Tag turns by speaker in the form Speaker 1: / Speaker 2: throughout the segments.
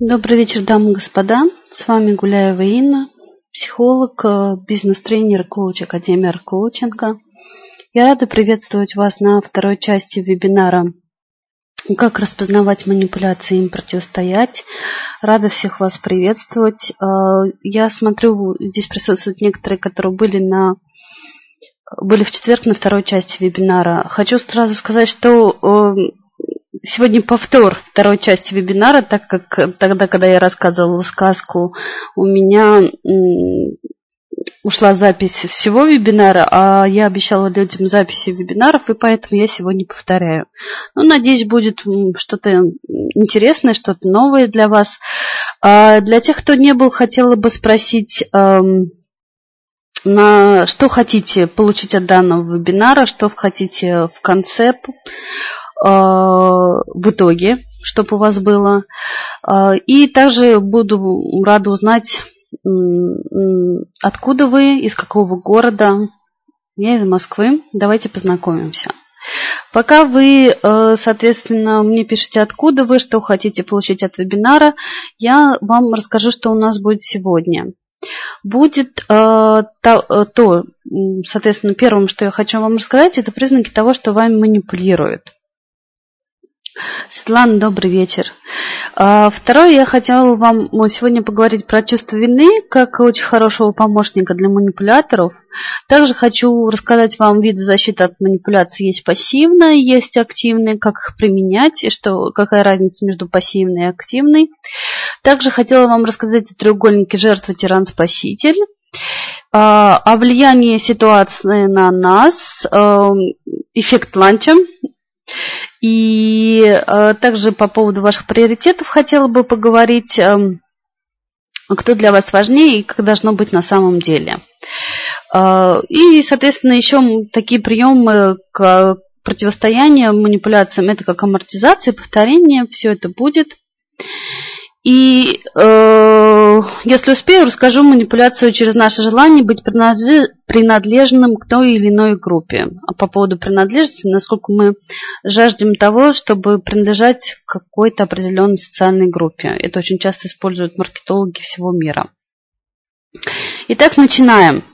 Speaker 1: Добрый вечер, дамы и господа. С вами Гуляева Инна, психолог, э, бизнес-тренер, коуч Академии Аркоучинга. Я рада приветствовать вас на второй части вебинара «Как распознавать манипуляции и им противостоять». Рада всех вас приветствовать. Э, я смотрю, здесь присутствуют некоторые, которые были на были в четверг на второй части вебинара. Хочу сразу сказать, что э, Сегодня повтор второй части вебинара, так как тогда, когда я рассказывала сказку, у меня ушла запись всего вебинара, а я обещала людям записи вебинаров, и поэтому я сегодня повторяю. Ну, надеюсь, будет что-то интересное, что-то новое для вас. А для тех, кто не был, хотела бы спросить, на что хотите получить от данного вебинара, что хотите в конце Э, в итоге, чтобы у вас было. Э, и также буду рада узнать, откуда вы, из какого города. Я из Москвы. Давайте познакомимся. Пока вы, э, соответственно, мне пишете, откуда вы, что хотите получить от вебинара, я вам расскажу, что у нас будет сегодня. Будет то, соответственно, первым, что я хочу вам рассказать, это признаки того, что вами манипулируют. Светлана, добрый вечер. А, второе, я хотела вам сегодня поговорить про чувство вины, как очень хорошего помощника для манипуляторов. Также хочу рассказать вам виды защиты от манипуляций. Есть пассивная, есть активная, как их применять, и что, какая разница между пассивной и активной. Также хотела вам рассказать о треугольнике жертва, тиран, спаситель а, о влиянии ситуации на нас, эм, эффект ланча, и э, также по поводу ваших приоритетов хотела бы поговорить, э, кто для вас важнее и как должно быть на самом деле. Э, и, соответственно, еще такие приемы к противостоянию манипуляциям, это как амортизация, повторение, все это будет. И э, если успею, расскажу манипуляцию через наше желание быть принадлежным к той или иной группе. А по поводу принадлежности, насколько мы жаждем того, чтобы принадлежать какой-то определенной социальной группе. Это очень часто используют маркетологи всего мира. Итак, начинаем.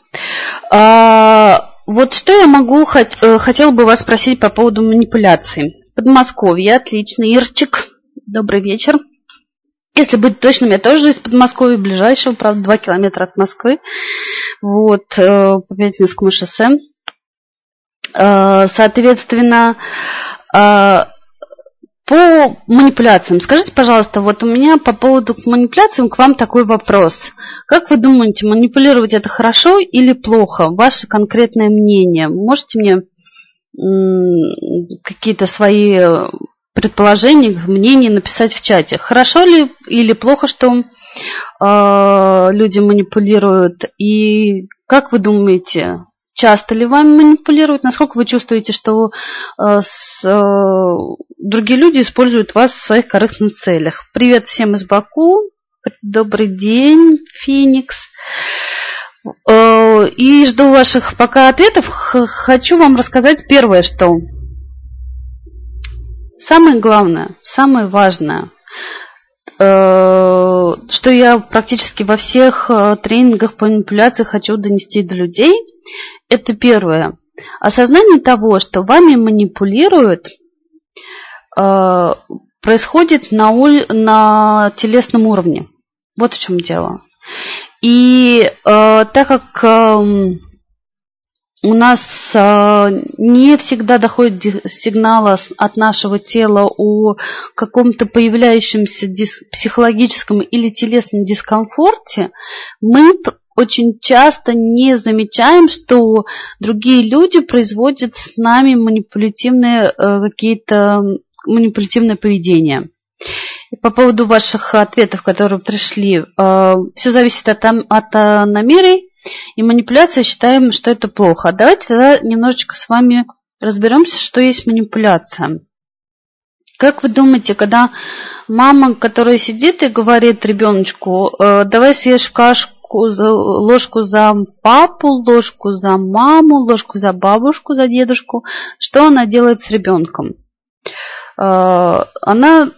Speaker 1: А, вот что я могу, э, хотела бы вас спросить по поводу манипуляций. Подмосковье, отлично. Ирчик, добрый вечер. Если быть точным, я тоже из Подмосковья, ближайшего, правда, 2 километра от Москвы. Вот, э, по Пятницкому шоссе. Э, соответственно, э, по манипуляциям. Скажите, пожалуйста, вот у меня по поводу манипуляциям к вам такой вопрос. Как вы думаете, манипулировать это хорошо или плохо? Ваше конкретное мнение. Можете мне какие-то свои предположений, мнений написать в чате. Хорошо ли или плохо, что э, люди манипулируют? И как вы думаете, часто ли вами манипулируют? Насколько вы чувствуете, что э, с, э, другие люди используют вас в своих корыстных целях? Привет всем из Баку. Добрый день, Феникс. И жду ваших пока ответов. Хочу вам рассказать первое, что Самое главное, самое важное, э, что я практически во всех э, тренингах по манипуляции хочу донести до людей, это первое. Осознание того, что вами манипулируют, э, происходит на, на телесном уровне. Вот в чем дело. И так как эм, у нас э, не всегда доходит сигнал от нашего тела о каком-то появляющемся психологическом или телесном дискомфорте, мы очень часто не замечаем, что другие люди производят с нами манипулятивные э, какие-то манипулятивное поведение. По поводу ваших ответов, которые пришли, э, все зависит от, от намерений и манипуляция считаем, что это плохо. Давайте тогда немножечко с вами разберемся, что есть манипуляция. Как вы думаете, когда мама, которая сидит и говорит ребеночку, «Э, давай съешь кашку, ложку за папу, ложку за маму, ложку за бабушку, за дедушку, что она делает с ребенком? Э, она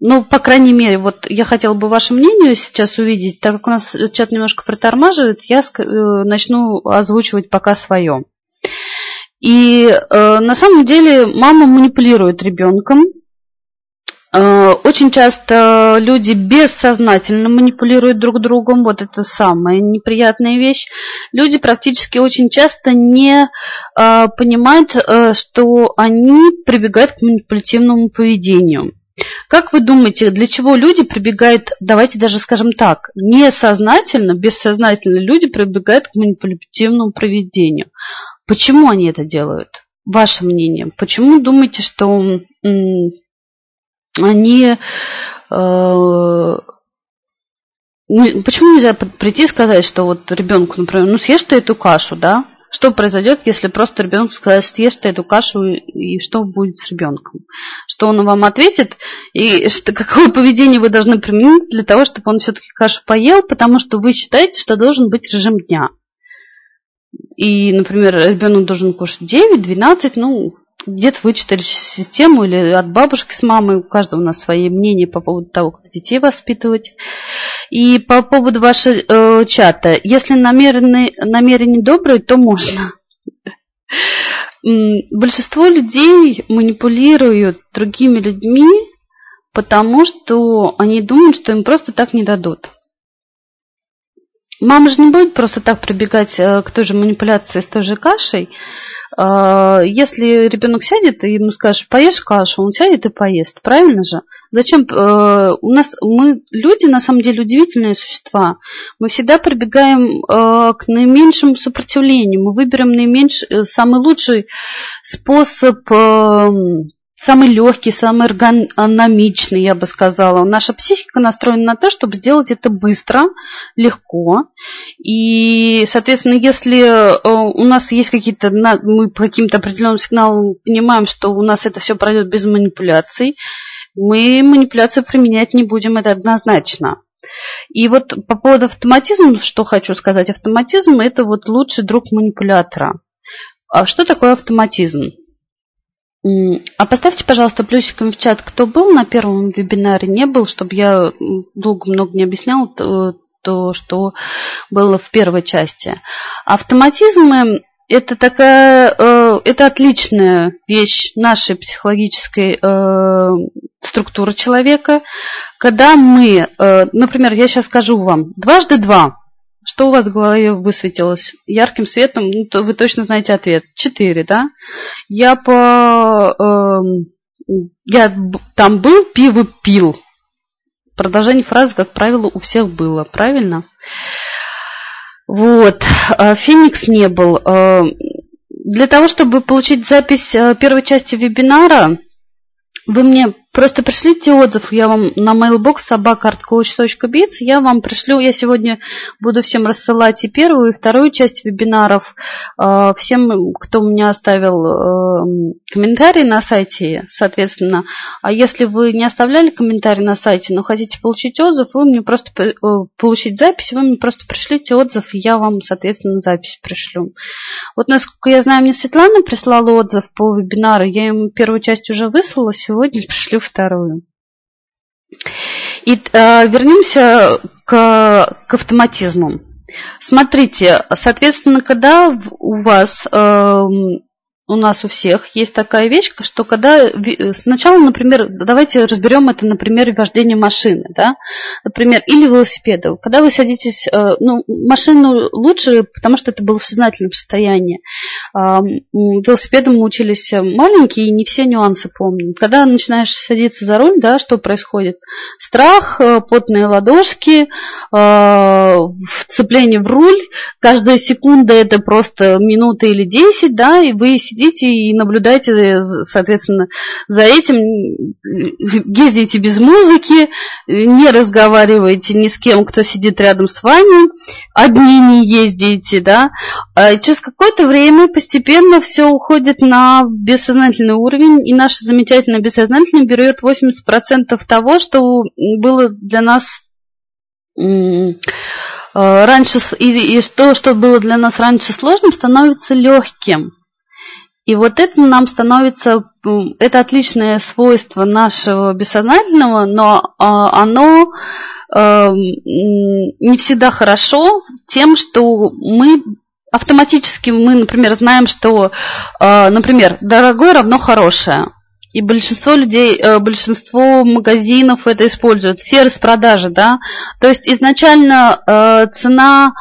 Speaker 1: ну, по крайней мере, вот я хотела бы ваше мнение сейчас увидеть, так как у нас чат немножко притормаживает, я э, начну озвучивать пока свое. И э, на самом деле мама манипулирует ребенком. Э, очень часто люди бессознательно манипулируют друг другом. Вот это самая неприятная вещь. Люди практически очень часто не э, понимают, э, что они прибегают к манипулятивному поведению. Как вы думаете, для чего люди прибегают, давайте даже скажем так, несознательно, бессознательно люди прибегают к манипулятивному поведению? Почему они это делают? Ваше мнение. Почему думаете, что они... Э, почему нельзя прийти и сказать, что вот ребенку, например, ну съешь ты эту кашу, да? Что произойдет, если просто ребенку сказать, съешь ты эту кашу, и что будет с ребенком? Что он вам ответит, и что, какое поведение вы должны применить для того, чтобы он все-таки кашу поел, потому что вы считаете, что должен быть режим дня. И, например, ребенок должен кушать 9-12, ну, где-то вычитали систему или от бабушки с мамой, у каждого у нас свои мнения по поводу того, как детей воспитывать. И по поводу вашего э, чата, если намерения, намерения добрые, то можно. Большинство людей манипулируют другими людьми, потому что они думают, что им просто так не дадут. Мама же не будет просто так прибегать э, к той же манипуляции с той же кашей. А, если ребенок сядет и ему скажешь, поешь кашу, он сядет и поест, правильно же? Зачем? Э, у нас мы люди на самом деле удивительные существа. Мы всегда прибегаем э, к наименьшему сопротивлению. Мы выберем наименьший, самый лучший способ эм, самый легкий, самый эргономичный, я бы сказала. Наша психика настроена на то, чтобы сделать это быстро, легко. И, соответственно, если э, у нас есть какие-то, мы по каким-то определенным сигналам понимаем, что у нас это все пройдет без манипуляций, мы манипуляции применять не будем, это однозначно. И вот по поводу автоматизма, что хочу сказать, автоматизм – это вот лучший друг манипулятора. А что такое автоматизм? А поставьте, пожалуйста, плюсиком в чат, кто был на первом вебинаре, не был, чтобы я долго много не объясняла то, то что было в первой части. Автоматизмы это такая, э, это отличная вещь нашей психологической э, структуры человека, когда мы, э, например, я сейчас скажу вам, дважды два что у вас в голове высветилось? Ярким светом, ну, то вы точно знаете ответ. Четыре, да? Я по... Э, я там был, пиво пил. Продолжение фразы, как правило, у всех было, правильно? Вот. А Феникс не был. Э, для того, чтобы получить запись э, первой части вебинара, вы мне Просто пришлите отзыв, я вам на mailbox собакартcoach.biz, я вам пришлю, я сегодня буду всем рассылать и первую, и вторую часть вебинаров, э, всем, кто меня оставил э, комментарий на сайте, соответственно. А если вы не оставляли комментарий на сайте, но хотите получить отзыв, вы мне просто э, получить запись, вы мне просто пришлите отзыв, и я вам, соответственно, запись пришлю. Вот насколько я знаю, мне Светлана прислала отзыв по вебинару, я ему первую часть уже выслала, сегодня пришлю вторую. И э, вернемся к, к автоматизму. Смотрите, соответственно, когда у вас э, у нас у всех есть такая вещь, что когда сначала, например, давайте разберем это на примере вождения машины, да, например, или велосипеда. Когда вы садитесь, э, ну, машину лучше, потому что это было в сознательном состоянии. Велосипедом мы учились маленькие, и не все нюансы помним. Когда начинаешь садиться за руль, да, что происходит? Страх, э, потные ладошки, э, вцепление в руль, каждая секунда это просто минута или десять, да, и вы сидите сидите и наблюдаете, соответственно, за этим, ездите без музыки, не разговариваете ни с кем, кто сидит рядом с вами, одни не ездите, да. А через какое-то время постепенно все уходит на бессознательный уровень, и наше замечательное бессознательное берет 80% того, что было для нас раньше, и, и то, что было для нас раньше сложным, становится легким. И вот это нам становится это отличное свойство нашего бессознательного, но а, оно эм, не всегда хорошо тем, что мы автоматически мы, например, знаем, что, э, например, дорогое равно хорошее. И большинство людей, э, большинство магазинов это используют. Все распродажи, да. То есть изначально э, цена,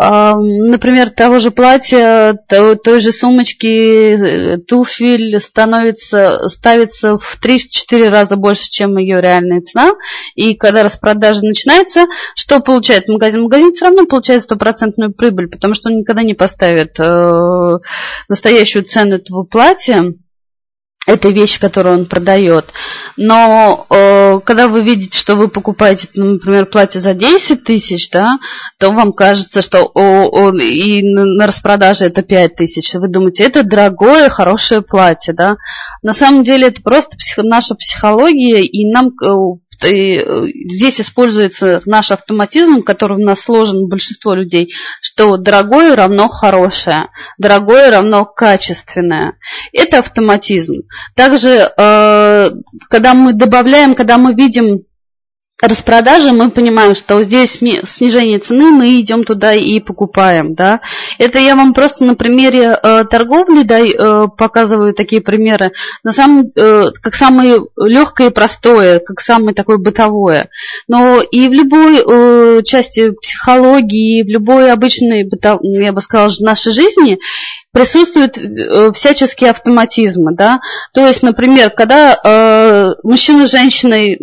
Speaker 1: э, например, того же платья, той, же сумочки, туфель становится, ставится в 3-4 раза больше, чем ее реальная цена. И когда распродажа начинается, что получает магазин? Магазин все равно получает стопроцентную прибыль, потому что он никогда не поставит настоящую цену этого платья этой вещи, которую он продает. Но э, когда вы видите, что вы покупаете, например, платье за 10 тысяч, да, то вам кажется, что о, о, и на распродаже это 5 тысяч. Вы думаете, это дорогое, хорошее платье, да. На самом деле это просто псих, наша психология, и нам и э, здесь используется наш автоматизм, который у нас сложен у большинства людей, что дорогое равно хорошее, дорогое равно качественное. Это автоматизм. Также, э, когда мы добавляем, когда мы видим распродажи, мы понимаем, что здесь снижение цены, мы идем туда и покупаем, да. Это я вам просто на примере э, торговли да, э, показываю такие примеры, на самом, э, как самое легкое и простое, как самое такое бытовое. Но и в любой э, части психологии, в любой обычной, бытов, я бы сказала, нашей жизни присутствуют э, всяческие автоматизмы, да. То есть, например, когда э, мужчина с женщиной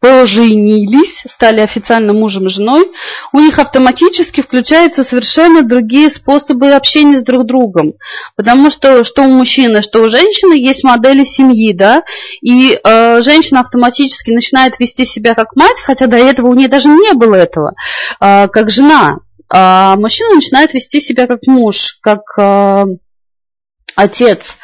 Speaker 1: поженились, стали официально мужем и женой, у них автоматически включаются совершенно другие способы общения с друг другом. Потому что что у мужчины, что у женщины есть модели семьи, да, и э, женщина автоматически начинает вести себя как мать, хотя до этого у нее даже не было этого, э, как жена. А мужчина начинает вести себя как муж, как... Э, отец.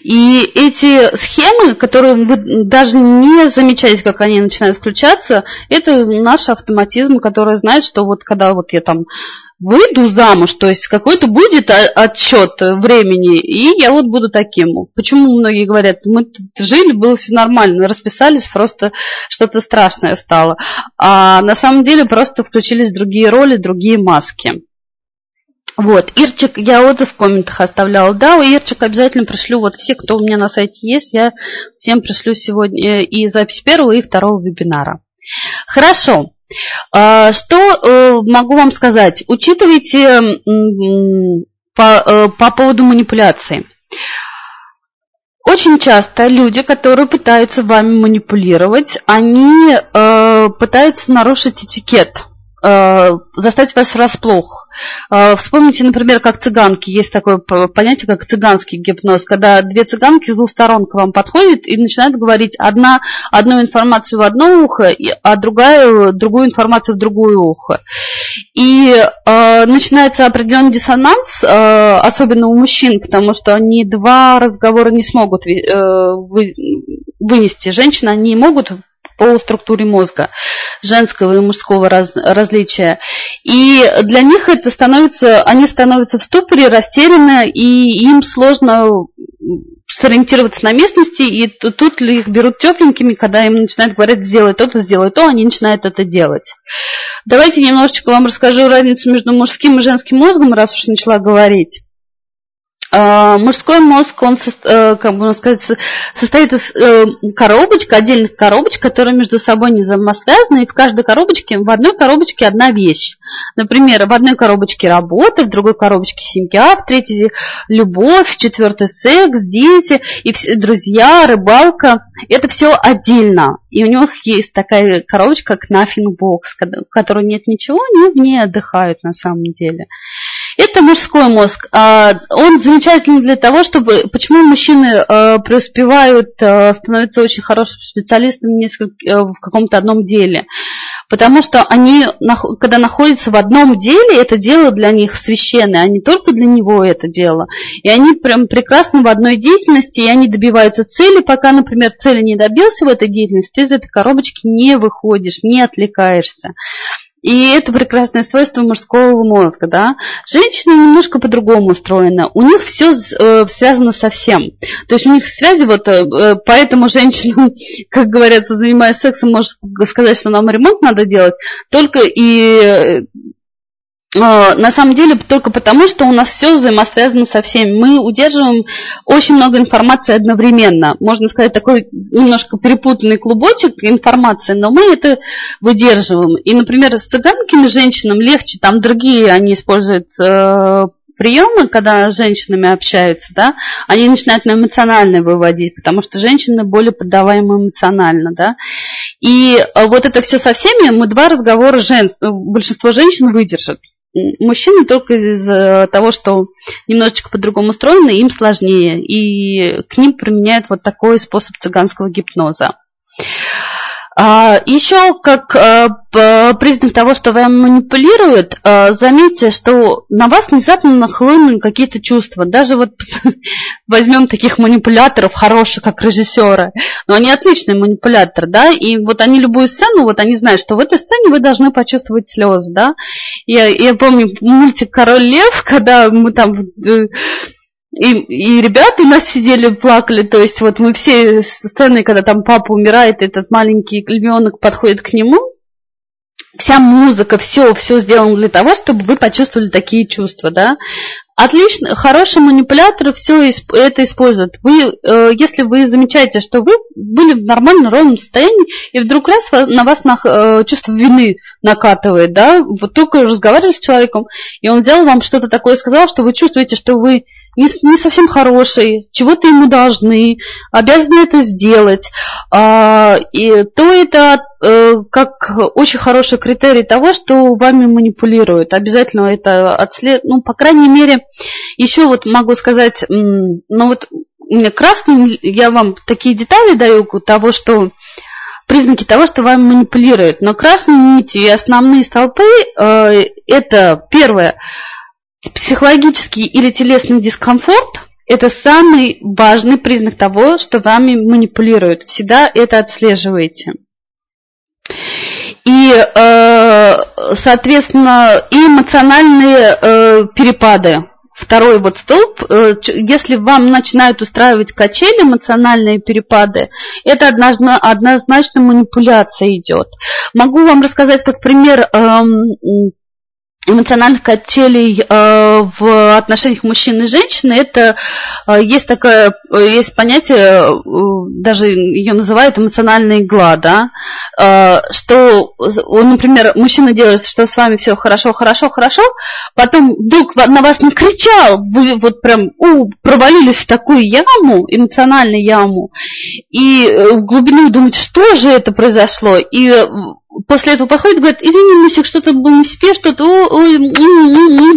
Speaker 1: И эти схемы, которые вы даже не замечаете, как они начинают включаться, это наш автоматизм, который знает, что вот когда вот я там выйду замуж, то есть какой-то будет отчет времени, и я вот буду таким. Почему многие говорят, мы жили, было все нормально, расписались, просто что-то страшное стало. А на самом деле просто включились другие роли, другие маски. Вот, Ирчик, я отзыв в комментах оставляла. Да, Ирчик обязательно пришлю, вот все, кто у меня на сайте есть, я всем пришлю сегодня и запись первого, и второго вебинара. Хорошо. А, что э, могу вам сказать? Учитывайте по, э, по поводу манипуляции. Очень часто люди, которые пытаются вами манипулировать, они пытаются нарушить этикет Э, застать вас врасплох. Э, вспомните, например, как цыганки. Есть такое понятие, как цыганский гипноз, когда две цыганки с двух сторон к вам подходят и начинают говорить одна, одну информацию в одно ухо, а другая, другую информацию в другое ухо. И э, начинается определенный диссонанс, э, особенно у мужчин, потому что они два разговора не смогут э, вы, вынести. Женщины, они могут по структуре мозга женского и мужского раз, различия. И для них это становится, они становятся в ступоре, растеряны, и им сложно сориентироваться на местности, и тут их берут тепленькими, когда им начинают говорить, сделай то-то, сделай то, они начинают это делать. Давайте немножечко вам расскажу разницу между мужским и женским мозгом, раз уж начала говорить. А, мужской мозг, он, э, как бы сказать, состоит из э, коробочек, отдельных коробочек, которые между собой не взаимосвязаны, и в каждой коробочке, в одной коробочке одна вещь. Например, в одной коробочке работа, в другой коробочке семья, в третьей любовь, в четвертой секс, дети, и друзья, рыбалка. Это все отдельно. И у них есть такая коробочка, как nothing box, в которой нет ничего, они в ней отдыхают на самом деле. Это мужской мозг. А, он замечательный для того, чтобы... Почему мужчины а, преуспевают, а, становятся очень хорошими специалистами в каком-то одном деле? Потому что они, когда находятся в одном деле, это дело для них священное, а не только для него это дело. И они прям прекрасны в одной деятельности, и они добиваются цели, пока, например, цели не добился в этой деятельности, ты из этой коробочки не выходишь, не отвлекаешься. И это прекрасное свойство мужского мозга, да. Женщина немножко по-другому устроена. У них все э, связано со всем. То есть у них связи вот, э, э поэтому женщина, как говорится, занимаясь сексом, может сказать, что нам ремонт надо делать, только и на самом деле только потому, что у нас все взаимосвязано со всеми. Мы удерживаем очень много информации одновременно. Можно сказать, такой немножко перепутанный клубочек информации, но мы это выдерживаем. И, например, с цыганками женщинам легче, там другие они используют э, приемы, когда с женщинами общаются, да, они начинают на эмоциональное выводить, потому что женщины более поддаваемы эмоционально, да. И э, вот это все со всеми, мы два разговора жен... большинство женщин выдержат. Мужчины только из-за того, что немножечко по-другому устроены, им сложнее. И к ним применяют вот такой способ цыганского гипноза. А, Еще как а, признак того, что вами манипулируют, а, заметьте, что на вас внезапно нахлынули какие-то чувства. Даже вот возьмем таких манипуляторов хороших, как режиссеры, но они отличные манипуляторы, да, и вот они любую сцену, вот они знают, что в этой сцене вы должны почувствовать слезы, да. Я, я помню мультик «Король лев», когда мы там э, и, и ребята у нас сидели, плакали, то есть вот мы все сцены, когда там папа умирает, этот маленький львенок подходит к нему, вся музыка, все, все сделано для того, чтобы вы почувствовали такие чувства, да. Отлично, хорошие манипуляторы все это используют. Вы, э, если вы замечаете, что вы были в нормальном ровном состоянии, и вдруг раз на вас на, э, чувство вины накатывает, да, вот только разговаривали с человеком, и он сделал вам что-то такое, сказал, что вы чувствуете, что вы не, не совсем хороший, чего-то ему должны, обязаны это сделать, а, и то это как очень хороший критерий того, что вами манипулируют. Обязательно это отслед... ну, по крайней мере, еще вот могу сказать, ну вот мне красный, я вам такие детали даю того, что признаки того, что вами манипулируют. Но красные нити и основные столпы э, это первое – Психологический или телесный дискомфорт – это самый важный признак того, что вами манипулируют. Всегда это отслеживаете. И, э, соответственно, и эмоциональные э, перепады. Второй вот столб, э, если вам начинают устраивать качели, эмоциональные перепады, это однозначно, манипуляция идет. Могу вам рассказать как пример эм, эмоциональных качелей э, в отношениях мужчин и женщины, это э, есть такое, э, есть понятие, даже ее называют эмоциональная игла, да, что, например, мужчина делает, что с вами все хорошо, хорошо, хорошо, потом вдруг на вас накричал, вы вот прям у, провалились в такую яму, эмоциональную яму, и в глубину думаете, что же это произошло, и после этого подходит и говорит, извини, Мусик, что-то был не в себе, что-то, ой,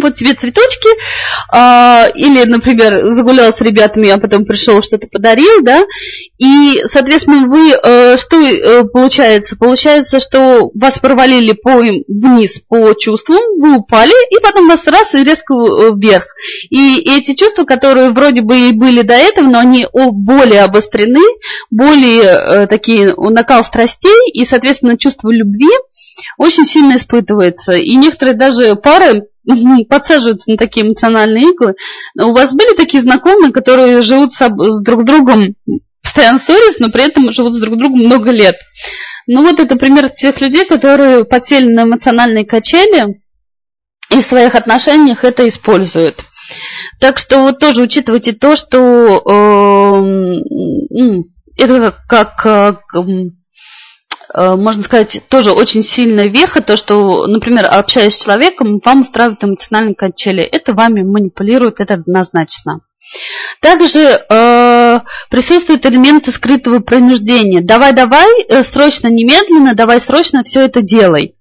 Speaker 1: вот тебе цветочки, а, или, например, загулял с ребятами, а потом пришел, что-то подарил, да, и, соответственно, вы, э, что э, получается? Получается, что вас провалили по, вниз по чувствам, вы упали, и потом вас раз и резко э, вверх. И эти чувства, которые вроде бы и были до этого, но они более обострены, более такие накал страстей, и, соответственно, чувство любви очень сильно испытывается. И некоторые даже пары подсаживаются на такие эмоциональные иглы. У вас были такие знакомые, которые живут с, с друг другом постоянно ссорятся, но при этом живут с друг другом много лет. Ну вот это пример тех людей, которые подсели на эмоциональные качели и в своих отношениях это используют. Так что вот тоже учитывайте то, что э, это как, как э, можно сказать, тоже очень сильная веха, то, что, например, общаясь с человеком, вам устраивают эмоциональные качели. Это вами манипулирует, это однозначно. Также э, присутствуют элементы скрытого принуждения. Давай, давай, э, срочно, немедленно, давай срочно все это делай.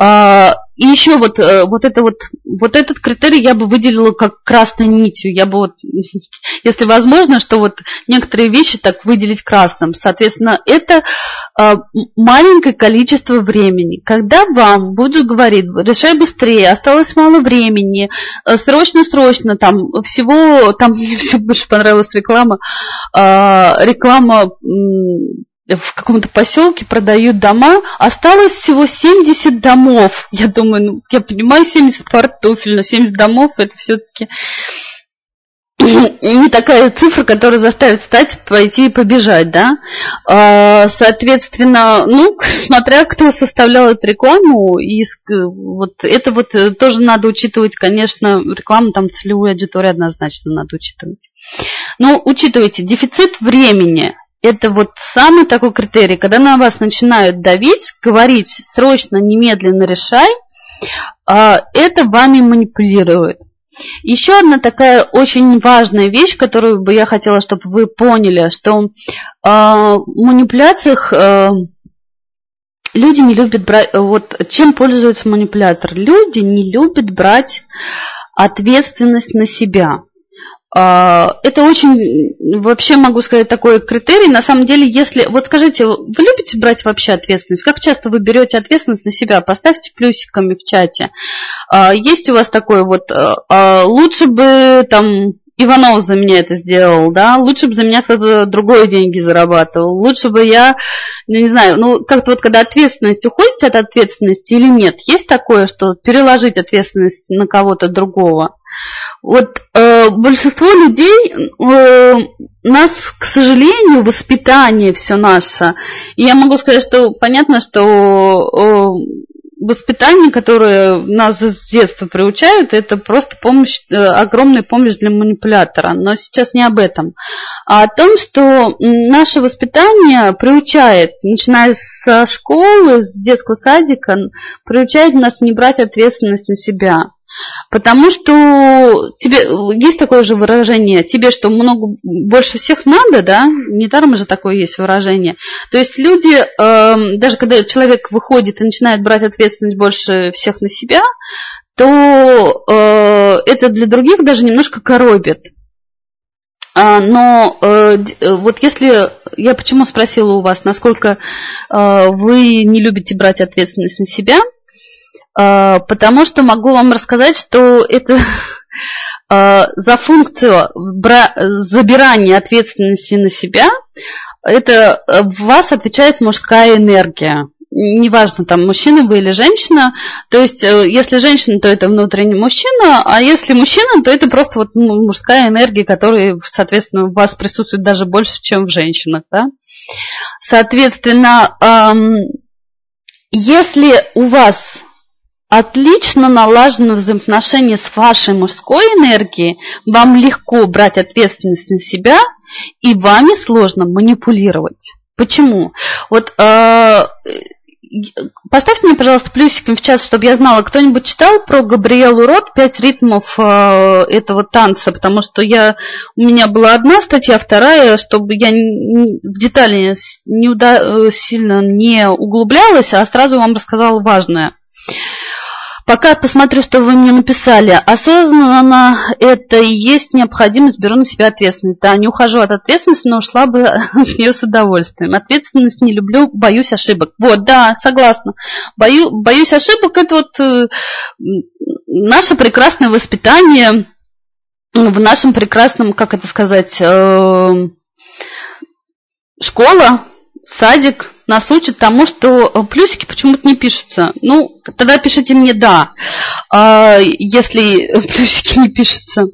Speaker 1: Э, и еще вот, э, вот, это вот, вот этот критерий я бы выделила как красной нитью. Я бы вот, если возможно, что вот некоторые вещи так выделить красным. Соответственно, это э, маленькое количество времени. Когда вам будут говорить, решай быстрее, осталось мало времени, э, срочно, срочно, там всего, там мне все больше понравилась реклама, реклама в каком-то поселке продают дома, осталось всего 70 домов. Я думаю, ну, я понимаю, 70 пар туфель, но 70 домов это все-таки не такая цифра, которая заставит встать, пойти и побежать, да. А, соответственно, ну, смотря кто составлял эту рекламу, и вот это вот э, тоже надо учитывать, конечно, рекламу там целевую аудиторию однозначно надо учитывать. Но учитывайте, дефицит времени – это вот самый такой критерий, когда на вас начинают давить, говорить срочно, немедленно решай, а, это вами манипулирует. Еще одна такая очень важная вещь, которую бы я хотела, чтобы вы поняли, что э, в манипуляциях э, люди не любят брать... Вот чем пользуется манипулятор? Люди не любят брать ответственность на себя. А, это очень, вообще могу сказать, такой критерий. На самом деле, если, вот скажите, вы любите брать вообще ответственность? Как часто вы берете ответственность на себя? Поставьте плюсиками в чате. А, есть у вас такой вот, а, лучше бы там Иванов за меня это сделал, да, лучше бы за меня кто-то другой деньги зарабатывал, лучше бы я, ну, не знаю, ну, как-то вот когда ответственность, уходите от ответственности или нет, есть такое, что переложить ответственность на кого-то другого? Вот э, большинство людей, э, нас, к сожалению, воспитание все наше. И я могу сказать, что понятно, что э, воспитание, которое нас с детства приучают, это просто помощь, э, огромная помощь для манипулятора. Но сейчас не об этом, а о том, что наше воспитание приучает, начиная со школы, с детского садика, приучает нас не брать ответственность на себя. Потому что тебе есть такое же выражение, тебе что много больше всех надо, да? Недаром же такое есть выражение. То есть люди, э, даже когда человек выходит и начинает брать ответственность больше всех на себя, то э, это для других даже немножко коробит. А, но э, э вот если я почему спросила у вас, насколько вы не любите брать ответственность на себя, потому что могу вам рассказать, что это а, за функцию забирания ответственности на себя, это в вас отвечает мужская энергия. Неважно, там, мужчина вы или женщина. То есть, э, если женщина, то это внутренний мужчина, а если мужчина, то это просто вот ну, мужская энергия, которая, соответственно, в вас присутствует даже больше, чем в женщинах. Да? Соответственно, если у вас отлично налажено взаимоотношение с вашей мужской энергией, вам легко брать ответственность на себя, и вами сложно манипулировать. Почему? Вот э, поставьте мне, пожалуйста, плюсиком в чат, чтобы я знала, кто-нибудь читал про Габриэлу Рот «Пять ритмов э, этого танца», потому что я, у меня была одна статья, вторая, чтобы я в детали не уда- сильно не углублялась, а сразу вам рассказала важное. Пока посмотрю, что вы мне написали. Осознанно это и есть необходимость, беру на себя ответственность. Да, не ухожу от ответственности, но ушла бы от нее с удовольствием. Ответственность не люблю, боюсь ошибок. Вот, да, согласна. Бою, боюсь ошибок, это вот э, наше прекрасное воспитание в нашем прекрасном, как это сказать, э, школа, садик, нас учат тому, что э, плюсики почему-то не пишутся. Ну, тогда пишите мне «да», а, если плюсики не пишутся.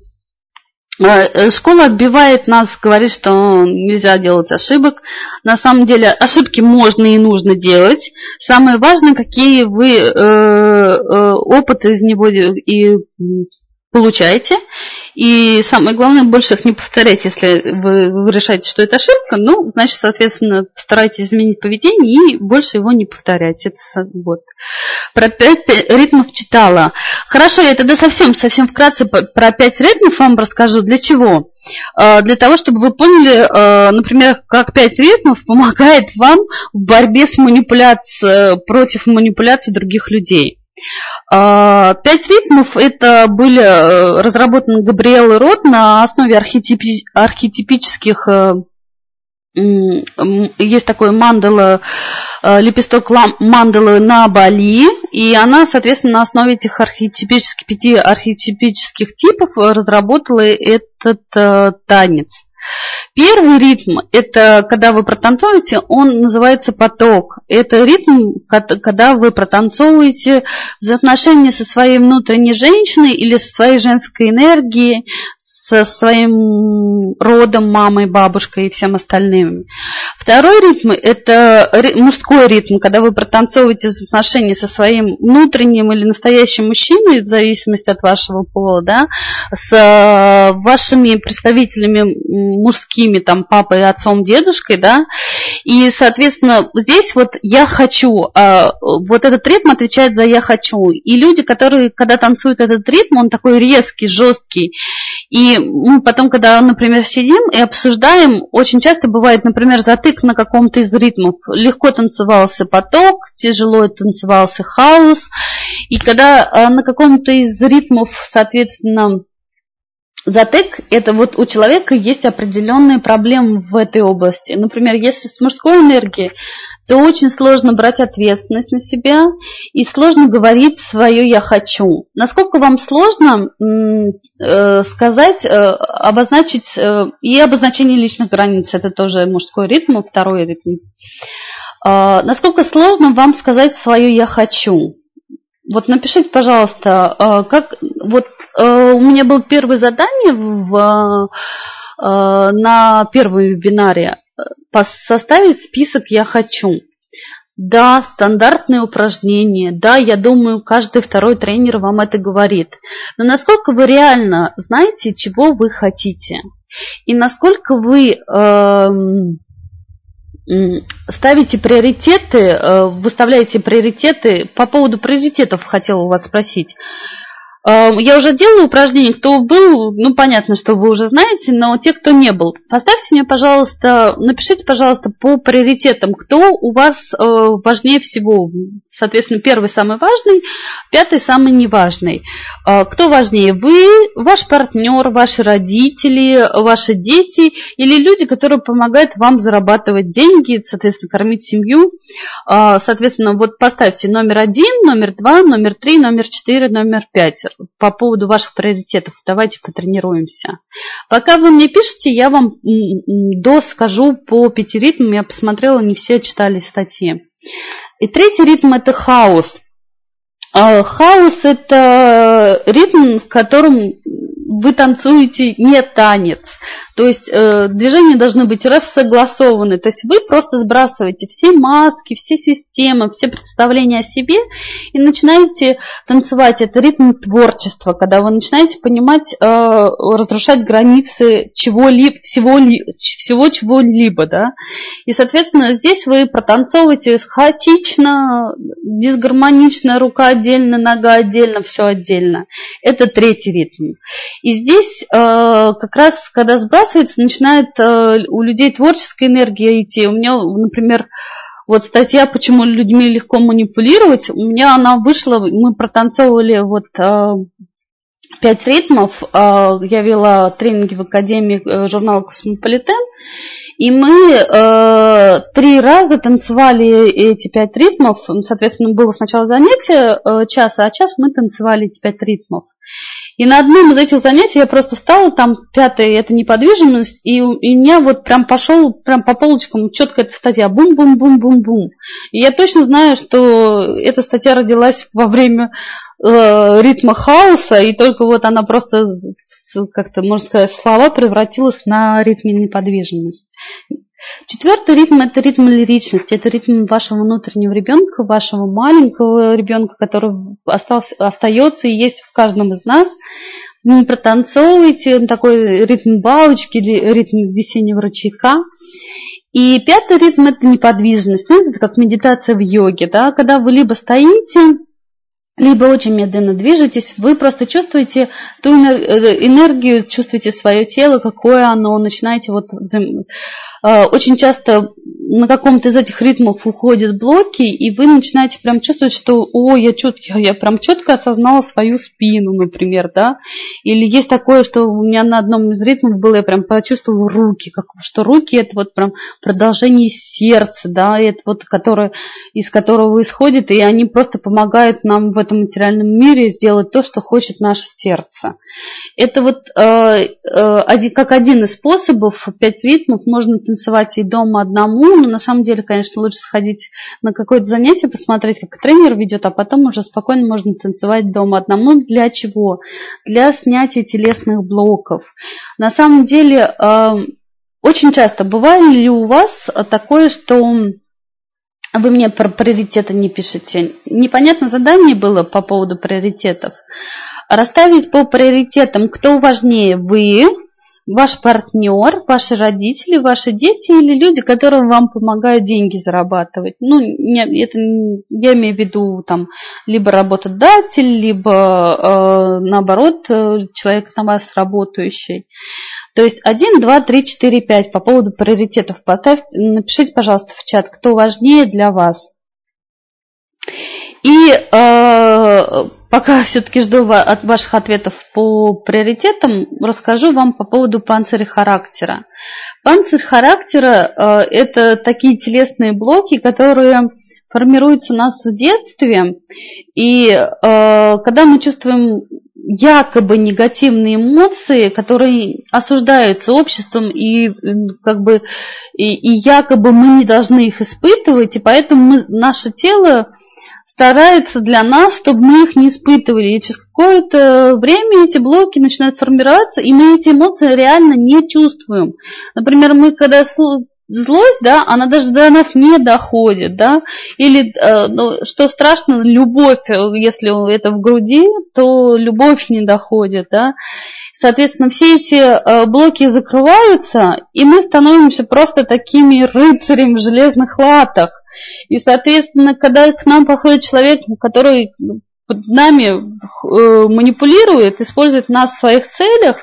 Speaker 1: А, э, школа отбивает нас, говорит, что нельзя делать ошибок. На самом деле ошибки можно и нужно делать. Самое важное, какие вы э, опыты из него и получаете. И самое главное, больше их не повторять, если вы, вы решаете, что это ошибка, ну, значит, соответственно, старайтесь изменить поведение и больше его не повторять. Это вот. Про пять ритмов читала. Хорошо, я тогда совсем, совсем вкратце про пять ритмов вам расскажу. Для чего? А, для того, чтобы вы поняли, а, например, как пять ритмов помогает вам в борьбе с манипуляцией, против манипуляций других людей. А, пять ритмов это были э, разработаны Габриэлой Рот на основе архетипи, архетипических э, есть такой мандала, э, лепесток мандалы на Бали, и она, соответственно, на основе этих архетипических, пяти архетипических типов разработала этот танец. Первый ритм, это когда вы протанцуете, он называется поток. Это ритм, когда вы протанцовываете взаимоотношения со своей внутренней женщиной или со своей женской энергией, со своим родом, мамой, бабушкой и всем остальным. Второй ритм – это мужской ритм, когда вы протанцовываете отношения со своим внутренним или настоящим мужчиной, в зависимости от вашего пола, да, с э, вашими представителями мужскими, там, папой, отцом, дедушкой, да, и, соответственно, здесь вот «я хочу», а, вот этот ритм отвечает за «я хочу», и люди, которые, когда танцуют этот ритм, он такой резкий, жесткий, и мы потом, когда, например, сидим и обсуждаем, очень часто бывает, например, затык на каком-то из ритмов. Легко танцевался поток, тяжело танцевался хаос. И когда а, на каком-то из ритмов, соответственно, затык, это вот у человека есть определенные проблемы в этой области. Например, если с мужской энергией то очень сложно брать ответственность на себя и сложно говорить свое «я хочу». Насколько вам сложно э, сказать, э, обозначить, э, и обозначение личных границ, это тоже мужской ритм, второй ритм. Э, насколько сложно вам сказать свое «я хочу»? Вот напишите, пожалуйста, э, как вот э, у меня было первое задание в, э, на первом вебинаре составить список «я хочу». Да, стандартные упражнения, да, я думаю, каждый второй тренер вам это говорит. Но насколько вы реально знаете, чего вы хотите? И насколько вы э, ставите приоритеты, э, выставляете приоритеты, по поводу приоритетов хотела у вас спросить. Эм, я уже делаю упражнение. Кто был, ну понятно, что вы уже знаете, но те, кто не был, поставьте мне, пожалуйста, напишите, пожалуйста, по приоритетам, кто у вас э, важнее всего. Соответственно, первый самый важный, пятый самый неважный. Э, кто важнее? Вы, ваш партнер, ваши родители, ваши дети или люди, которые помогают вам зарабатывать деньги, соответственно, кормить семью. Э, соответственно, вот поставьте номер один, номер два, номер три, номер четыре, номер пять по поводу ваших приоритетов. Давайте потренируемся. Пока вы мне пишете, я вам до скажу по пяти ритмам. Я посмотрела, не все читали статьи. И третий ритм – это хаос. А, хаос – это ритм, в котором вы танцуете не танец. То есть э, движения должны быть рассогласованы. То есть вы просто сбрасываете все маски, все системы, все представления о себе и начинаете танцевать. Это ритм творчества, когда вы начинаете понимать, э, разрушать границы чего-либо, всего, всего чего-либо. Да? И, соответственно, здесь вы протанцовываете хаотично, дисгармонично, рука отдельно, нога отдельно, все отдельно. Это третий ритм. И здесь э, как раз, когда сбрасывается, начинает э, у людей творческая энергия идти. У меня, например, вот статья «Почему людьми легко манипулировать», у меня она вышла, мы протанцовывали вот э, пять ритмов. Я вела тренинги в Академии журнала «Cosmopolitan», и мы э, три раза танцевали эти пять ритмов. Соответственно, было сначала занятие э, часа, а час мы танцевали эти пять ритмов. И на одном из этих занятий я просто встала, там пятая это неподвижность, и у меня вот прям пошел прям по полочкам четко эта статья бум-бум-бум-бум-бум. И я точно знаю, что эта статья родилась во время э, ритма хаоса, и только вот она просто как-то, можно сказать, слова превратилась на ритме неподвижности. Четвертый ритм – это ритм лиричности, это ритм вашего внутреннего ребенка, вашего маленького ребенка, который остался, остается и есть в каждом из нас. Не протанцовываете такой ритм бабочки или ритм весеннего ручейка. И пятый ритм – это неподвижность. Ну, это как медитация в йоге, да, когда вы либо стоите, либо очень медленно движетесь, вы просто чувствуете ту э, энергию, чувствуете свое тело, какое оно, начинаете вот очень часто на каком-то из этих ритмов уходят блоки, и вы начинаете прям чувствовать, что, о, я четко, я прям четко осознала свою спину, например, да, или есть такое, что у меня на одном из ритмов было, я прям почувствовала руки, как, что руки это вот прям продолжение сердца, да, это вот, которое, из которого исходит, и они просто помогают нам в этом материальном мире сделать то, что хочет наше сердце. Это вот э, э, один, как один из способов, пять ритмов, можно танцевать и дома одному, но на самом деле, конечно, лучше сходить на какое-то занятие, посмотреть, как тренер ведет, а потом уже спокойно можно танцевать дома одному. Для чего? Для снятия телесных блоков. На самом деле, э, очень часто бывает ли у вас такое, что вы мне про приоритеты не пишете. Непонятно задание было по поводу приоритетов. Расставить по приоритетам, кто важнее, вы, ваш партнер, ваши родители, ваши дети или люди, которые вам помогают деньги зарабатывать. Ну, это, я имею в виду там либо работодатель, либо э, наоборот э, человек на вас работающий. То есть 1, 2, 3, 4, 5 по поводу приоритетов. Поставьте, напишите, пожалуйста, в чат, кто важнее для вас. И э, пока все-таки жду от ваших ответов по приоритетам, расскажу вам по поводу панциря характера. Панцирь характера э, – это такие телесные блоки, которые формируются у нас в детстве. И э, когда мы чувствуем якобы негативные эмоции, которые осуждаются обществом и как бы и, и якобы мы не должны их испытывать, и поэтому мы, наше тело старается для нас, чтобы мы их не испытывали. И через какое-то время эти блоки начинают формироваться, и мы эти эмоции реально не чувствуем. Например, мы когда злость, да, она даже до нас не доходит, да, или, э, ну, что страшно, любовь, если это в груди, то любовь не доходит, да, соответственно, все эти э, блоки закрываются, и мы становимся просто такими рыцарями в железных латах, и, соответственно, когда к нам подходит человек, который нами э, манипулирует, использует нас в своих целях,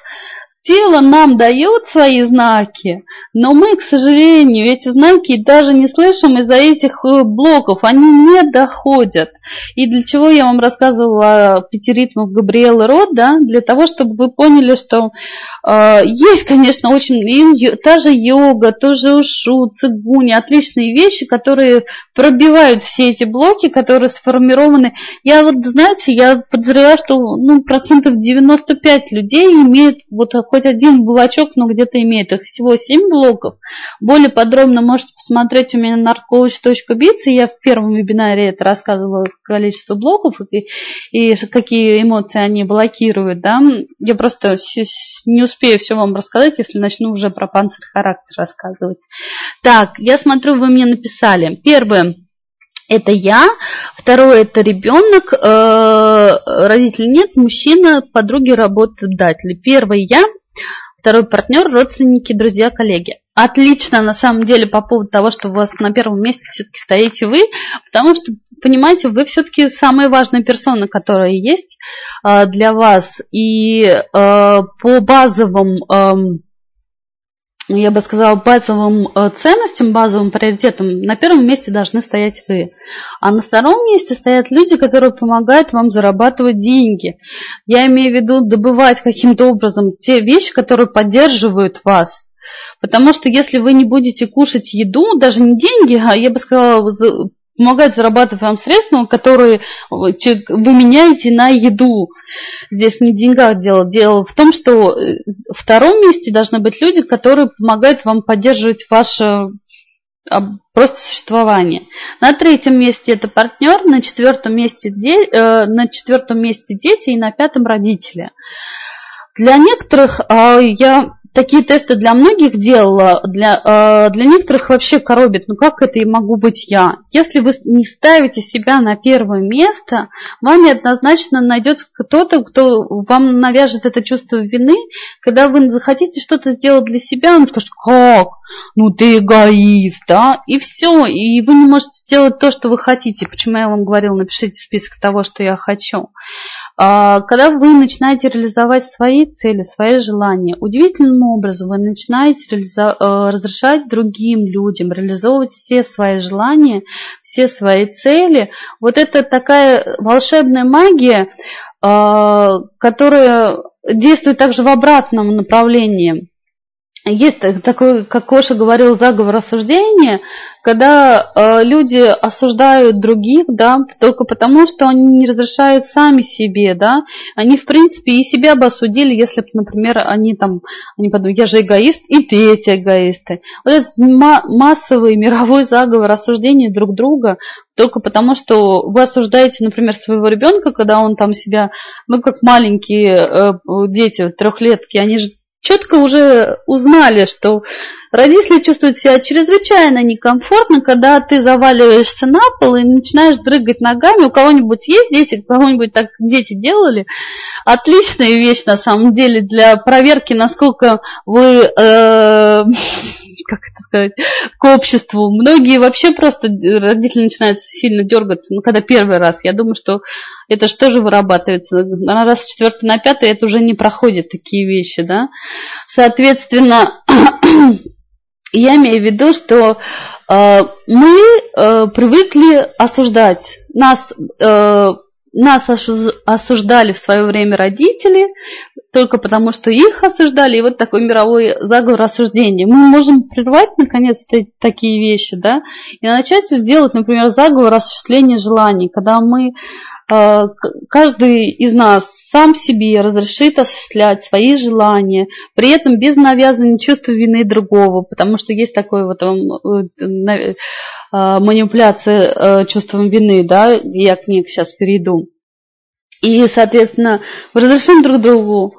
Speaker 1: Тело нам дает свои знаки, но мы, к сожалению, эти знаки даже не слышим из-за этих э, блоков, они не доходят. И для чего я вам рассказывала пяти ритмах Габриэлы Рот, да, для того, чтобы вы поняли, что есть, конечно, очень, и, та же йога, тоже ушу, цигуни, отличные вещи, которые пробивают все эти блоки, которые сформированы. Я вот, знаете, я подозреваю, что ну, процентов 95 людей имеют вот хоть один блочок, но где-то имеет их всего 7 блоков. Более подробно можете посмотреть у меня на narcoach.biz, я в первом вебинаре это рассказывала количество блоков и, и какие эмоции они блокируют. Да? Я просто не успею все вам рассказать, если начну уже про панцирь характер рассказывать. Так, я смотрю, вы мне написали. Первое. Это я. Второе это ребенок. Э, родителей нет, мужчина, подруги, работодатели. Первый я. Второй партнер, родственники, друзья, коллеги. Отлично, на самом деле, по поводу того, что у вас на первом месте все-таки стоите вы, потому что, понимаете, вы все-таки самая важная персона, которая есть э, для вас. И э, по базовым эм, я бы сказала, базовым э, ценностям, базовым приоритетам на первом месте должны стоять вы. А на втором месте стоят люди, которые помогают вам зарабатывать деньги. Я имею в виду добывать каким-то образом те вещи, которые поддерживают вас. Потому что если вы не будете кушать еду, даже не деньги, а я бы сказала, помогать зарабатывать вам средства, которые вы меняете на еду. Здесь не в деньгах дело. Дело в том, что э, в втором месте должны быть люди, которые помогают вам поддерживать ваше а, просто существование. На третьем месте это партнер, на четвертом месте, де, э, на четвертом месте дети и на пятом родители. Для некоторых э, я такие тесты для многих делала, для, э, для некоторых вообще коробит, ну как это и могу быть я? Если вы не ставите себя на первое место, вам однозначно найдется кто-то, кто вам навяжет это чувство вины, когда вы захотите что-то сделать для себя, он скажет, как? Ну ты эгоист, да? И все, и вы не можете сделать то, что вы хотите. Почему я вам говорила, напишите список того, что я хочу. А, когда вы начинаете реализовать свои цели, свои желания, удивительным образом вы начинаете э, разрешать другим людям реализовывать все свои желания, все свои цели. Вот это такая волшебная магия, а, которая действует также в обратном направлении. Есть такой, как Коша говорил, заговор осуждения, когда э, люди осуждают других, да, только потому, что они не разрешают сами себе, да, они, в принципе, и себя бы осудили, если бы, например, они там, они подумают, я же эгоист, и ты эти эгоисты. Вот этот массовый мировой заговор осуждения друг друга, только потому, что вы осуждаете, например, своего ребенка, когда он там себя, ну, как маленькие э, дети, трехлетки, они же четко уже узнали, что родители чувствуют себя чрезвычайно некомфортно, когда ты заваливаешься на пол и начинаешь дрыгать ногами. У кого-нибудь есть дети, у кого-нибудь так дети делали. Отличная вещь на самом деле для проверки, насколько вы э, как это сказать, к обществу. Многие вообще просто, родители начинают сильно дергаться, ну, когда первый раз. Я думаю, что это же тоже вырабатывается. На раз четвертый, на пятый это уже не проходит такие вещи, да. Соответственно, я имею в виду, что э, мы э, привыкли осуждать. Нас э, нас осуждали в свое время родители, только потому что их осуждали, и вот такой мировой заговор осуждения. Мы можем прервать, наконец-то, такие вещи, да, и начать сделать, например, заговор осуществления желаний, когда мы, э, каждый из нас сам себе разрешит осуществлять свои желания, при этом без навязывания чувства вины другого, потому что есть такое вот э, а, манипуляция э, чувством вины, да, я к ней сейчас перейду. И, соответственно, разрешим друг другу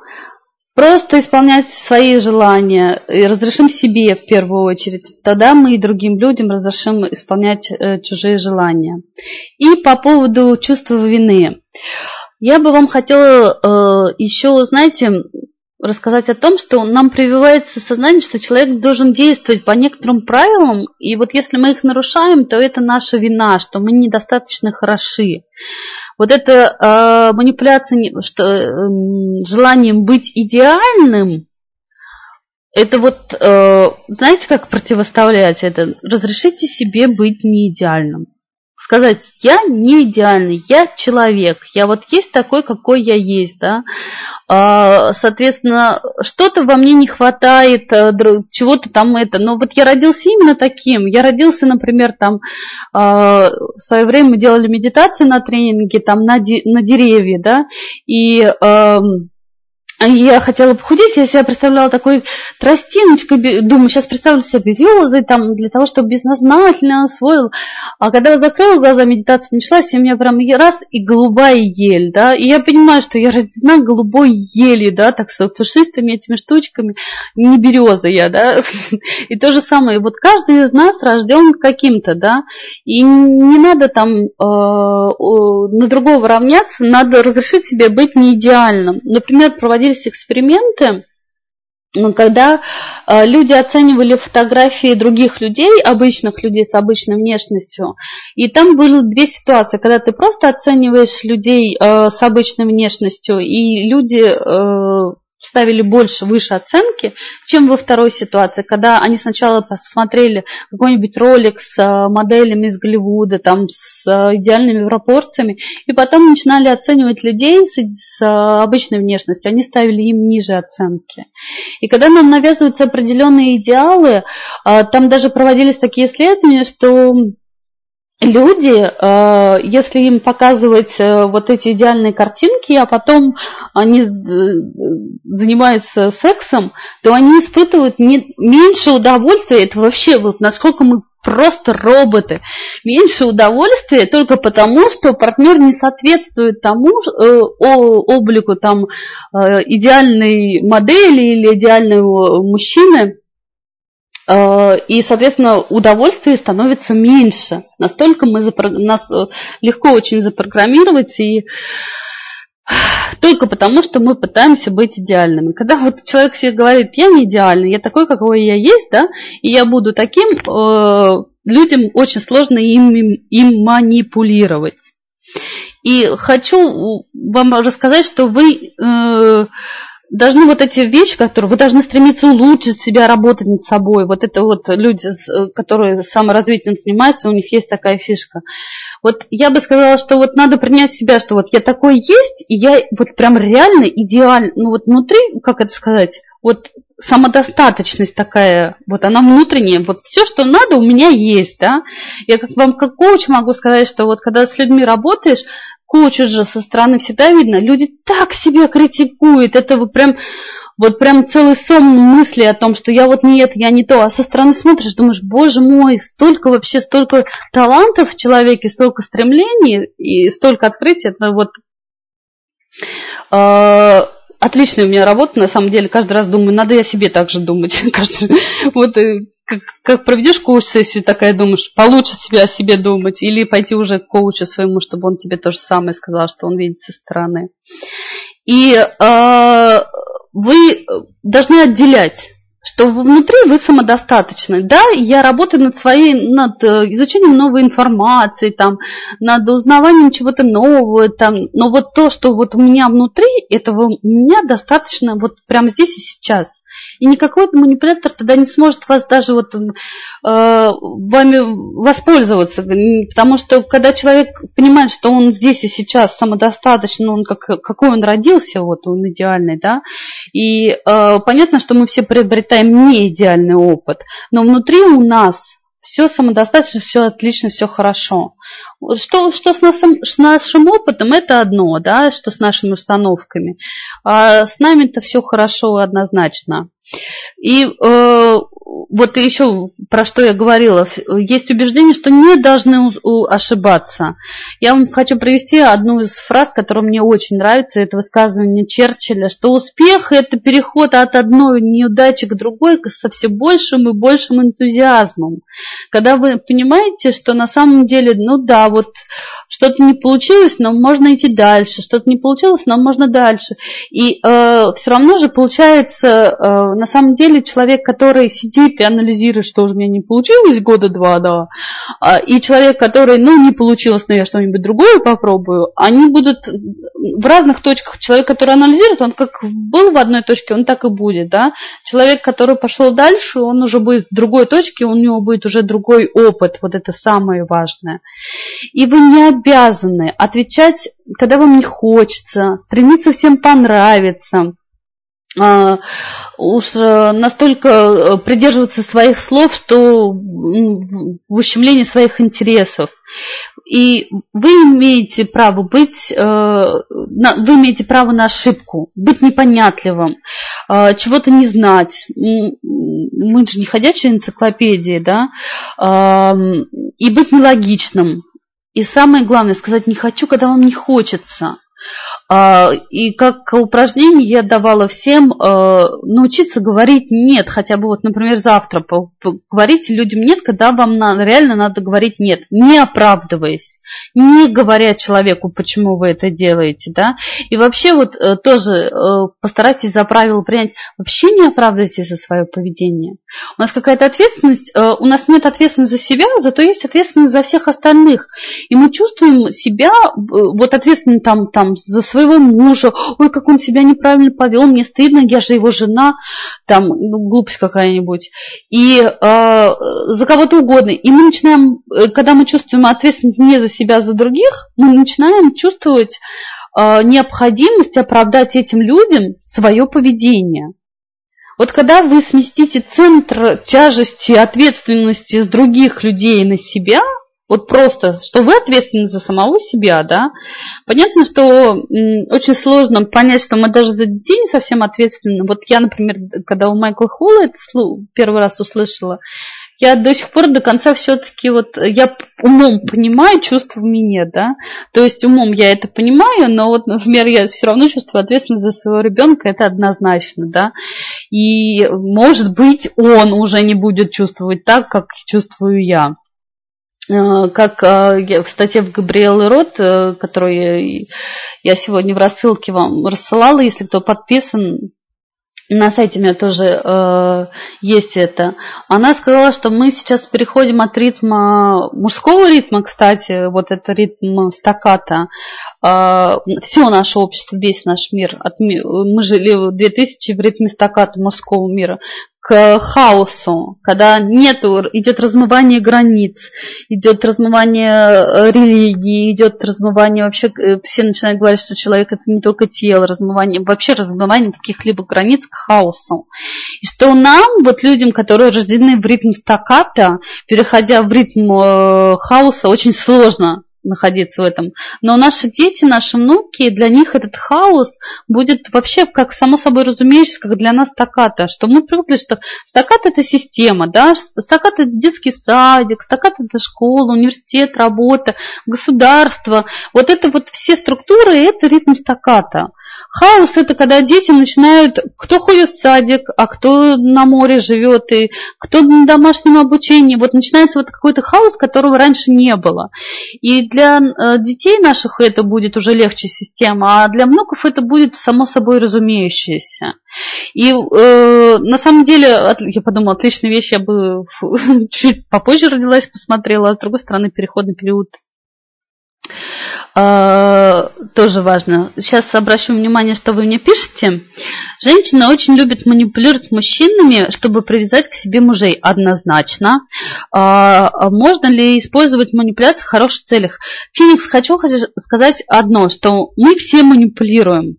Speaker 1: просто исполнять свои желания и разрешим себе в первую очередь. Тогда мы и другим людям разрешим исполнять э, чужие желания. И по поводу чувства вины. Я бы вам хотела э, еще, знаете, рассказать о том, что нам прививается сознание, что человек должен действовать по некоторым правилам, и вот если мы их нарушаем, то это наша вина, что мы недостаточно хороши. Вот эта э, манипуляция что, э, желанием быть идеальным, это вот, э, знаете, как противоставлять это? Разрешите себе быть неидеальным сказать, я не идеальный, я человек, я вот есть такой, какой я есть, да, а, соответственно, что-то во мне не хватает, э, чего-то там это, но вот я родился именно таким, я родился, например, там, а, в свое время мы делали медитацию на тренинге, там, на, на деревья, да, и я хотела похудеть, я себя представляла такой тростиночкой, думаю, сейчас представлю себе березы, там, для того, чтобы бессознательно освоил. А когда я закрыла глаза, медитация началась, и у меня прям раз и голубая ель, да, и я понимаю, что я рождена голубой елью, да, так что пушистыми этими штучками, не береза я, да, и то же самое, вот каждый из нас рожден каким-то, да, и не надо там э, на другого равняться, надо разрешить себе быть не идеальным. Например, проводить проводились эксперименты, когда э, люди оценивали фотографии других людей, обычных людей с обычной внешностью, и там были две ситуации, когда ты просто оцениваешь людей э, с обычной внешностью, и люди э, ставили больше, выше оценки, чем во второй ситуации, когда они сначала посмотрели какой-нибудь ролик с э, моделями из Голливуда, там, с э, идеальными пропорциями, и потом начинали оценивать людей с, с э, обычной внешностью, они ставили им ниже оценки. И когда нам навязываются определенные идеалы, там даже проводились такие исследования, что люди, э, если им показывать э, вот эти идеальные картинки, а потом они э, занимаются сексом, то они испытывают не, меньше удовольствия. Это вообще вот насколько мы просто роботы. Меньше удовольствия только потому, что партнер не соответствует тому э, облику там э, идеальной модели или идеального мужчины, и, соответственно, удовольствие становится меньше. Настолько мы запро... нас э, легко очень запрограммировать и только потому, что мы пытаемся быть идеальными. Когда вот человек себе говорит, я не идеальный, я такой, какой я есть, да, и я буду таким, э, людям очень сложно им, им манипулировать. И хочу вам рассказать, что вы э, должны вот эти вещи, которые вы должны стремиться улучшить себя, работать над собой. Вот это вот люди, которые саморазвитием занимаются, у них есть такая фишка. Вот я бы сказала, что вот надо принять себя, что вот я такой есть, и я вот прям реально идеально, ну вот внутри, как это сказать, вот самодостаточность такая, вот она внутренняя, вот все, что надо, у меня есть, да. Я как вам как коуч могу сказать, что вот когда с людьми работаешь, коуч же со стороны всегда видно, люди так себя критикуют, это вот прям, вот прям целый сон мысли о том, что я вот не это, я не то, а со стороны смотришь, думаешь, боже мой, столько вообще, столько талантов в человеке, столько стремлений и столько открытий, это вот э, отличная у меня работа, на самом деле, каждый раз думаю, надо я себе так же думать. вот э, как, как проведешь коуч-сессию, такая думаешь, получше себя о себе думать, или пойти уже к коучу своему, чтобы он тебе то же самое сказал, что он видит со стороны. И э, вы должны отделять что внутри вы самодостаточны. Да, я работаю над своей, над э, изучением новой информации, там, над узнаванием чего-то нового, там, но вот то, что вот у меня внутри, этого у меня достаточно вот прямо здесь и сейчас. И никакой манипулятор тогда не сможет вас даже вот э, вами воспользоваться. Потому что когда человек понимает, что он здесь и сейчас самодостаточно, он как, какой он родился, вот он идеальный, да, и э, понятно, что мы все приобретаем не идеальный опыт, но внутри у нас все самодостаточно, все отлично, все хорошо. Что, что с, нашим, с нашим опытом, это одно, да, что с нашими установками. А с нами-то все хорошо однозначно. И э, вот еще про что я говорила, есть убеждение, что не должны ошибаться. Я вам хочу привести одну из фраз, которая мне очень нравится, это высказывание Черчилля, что успех – это переход от одной неудачи к другой со все большим и большим энтузиазмом. Когда вы понимаете, что на самом деле, ну да, вот что-то не получилось, но можно идти дальше, что-то не получилось, но можно дальше. И э, все равно же получается, э, на самом деле, человек, который сидит и анализирует, что же у меня не получилось года два, да, э, и человек, который, ну, не получилось, но я что-нибудь другое попробую, они будут в разных точках. Человек, который анализирует, он как был в одной точке, он так и будет, да. Человек, который пошел дальше, он уже будет в другой точке, у него будет уже другой опыт, вот это самое важное. И вы не обязаны отвечать, когда вам не хочется, стремиться всем понравиться, а, уж э, настолько э, придерживаться своих слов, что в ущемлении своих интересов. И вы имеете право быть, э, вы имеете право на ошибку, быть непонятливым, чего-то не знать. Мы же не ходячие энциклопедии, да, и быть нелогичным. И самое главное, сказать не хочу, когда вам не хочется. А, и как упражнение я давала всем э, научиться говорить «нет», хотя бы вот, например, завтра говорите людям «нет», когда вам реально надо говорить «нет», не оправдываясь, не говоря человеку, почему вы это делаете, да. И вообще вот э, тоже э, постарайтесь за правило принять, вообще не оправдывайтесь за свое поведение. У нас какая-то ответственность, у нас нет ответственности за себя, зато есть ответственность за всех остальных. И мы чувствуем себя, вот ответственны там, там за свою своего мужа, ой, как он себя неправильно повел, мне стыдно, я же его жена, там, ну, глупость какая-нибудь, и э, за кого-то угодно. И мы начинаем, э, когда мы чувствуем ответственность не за себя, а за других, мы начинаем чувствовать э, необходимость оправдать этим людям свое поведение. Вот когда вы сместите центр тяжести, ответственности с других людей на себя – вот просто, что вы ответственны за самого себя, да. Понятно, что очень сложно понять, что мы даже за детей не совсем ответственны. Вот я, например, когда у Майкла Холла это первый раз услышала, я до сих пор до конца все-таки вот я умом понимаю чувство в мне, да, то есть умом я это понимаю, но вот, например, я все равно чувствую ответственность за своего ребенка, это однозначно, да, и может быть он уже не будет чувствовать так, как чувствую я. Э, как э, в статье в Габриэлы Рот, э, которую я сегодня в рассылке вам рассылала, если кто подписан, на сайте у меня тоже э, есть это. Она сказала, что мы сейчас переходим от ритма, мужского ритма, кстати, вот это ритм стаката, э, все наше общество, весь наш мир, от, мы жили в 2000 в ритме стаката мужского мира, к хаосу, когда нет, идет размывание границ, идет размывание э, религии, идет размывание вообще, э, все начинают говорить, что человек это не только тело, размывание, вообще размывание каких-либо границ к хаосу. И что нам, вот людям, которые рождены в ритм стаката, переходя в ритм э, хаоса, очень сложно находиться в этом. Но наши дети, наши внуки, для них этот хаос будет вообще как само собой разумеется, как для нас стаката. Что мы привыкли, что стакат это система, да, стакат это детский садик, стакат это школа, университет, работа, государство. Вот это вот все структуры, это ритм стаката. Хаос – это когда дети начинают, кто ходит в садик, а кто на море живет, и кто на домашнем обучении. Вот начинается вот какой-то хаос, которого раньше не было. И для э, детей наших это будет уже легче система, а для внуков это будет само собой разумеющееся. И э, на самом деле, я подумала, отличная вещь, я бы чуть попозже родилась, посмотрела, а с другой стороны, переходный период тоже важно. Сейчас обращу внимание, что вы мне пишете. Женщины очень любят манипулировать мужчинами, чтобы привязать к себе мужей. Однозначно. А, а можно ли использовать манипуляции в хороших целях? Феникс, хочу сказать одно, что мы все манипулируем,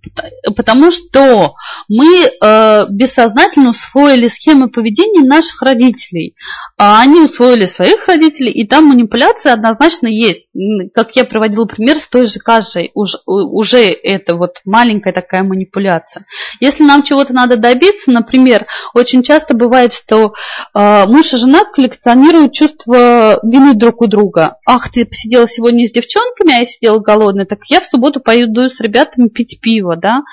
Speaker 1: потому что мы э, бессознательно усвоили схемы поведения наших родителей. А они усвоили своих родителей, и там манипуляция однозначно есть. Как я приводила пример с той же кашей, уже, уже это вот маленькая такая манипуляция. Если нам чего-то надо добиться, например, очень часто бывает, что э, муж и жена коллекционируют чувство вины друг у друга. Ах, ты посидела сегодня с девчонками, а я сидела голодная, так я в субботу пойду с ребятами пить пиво, да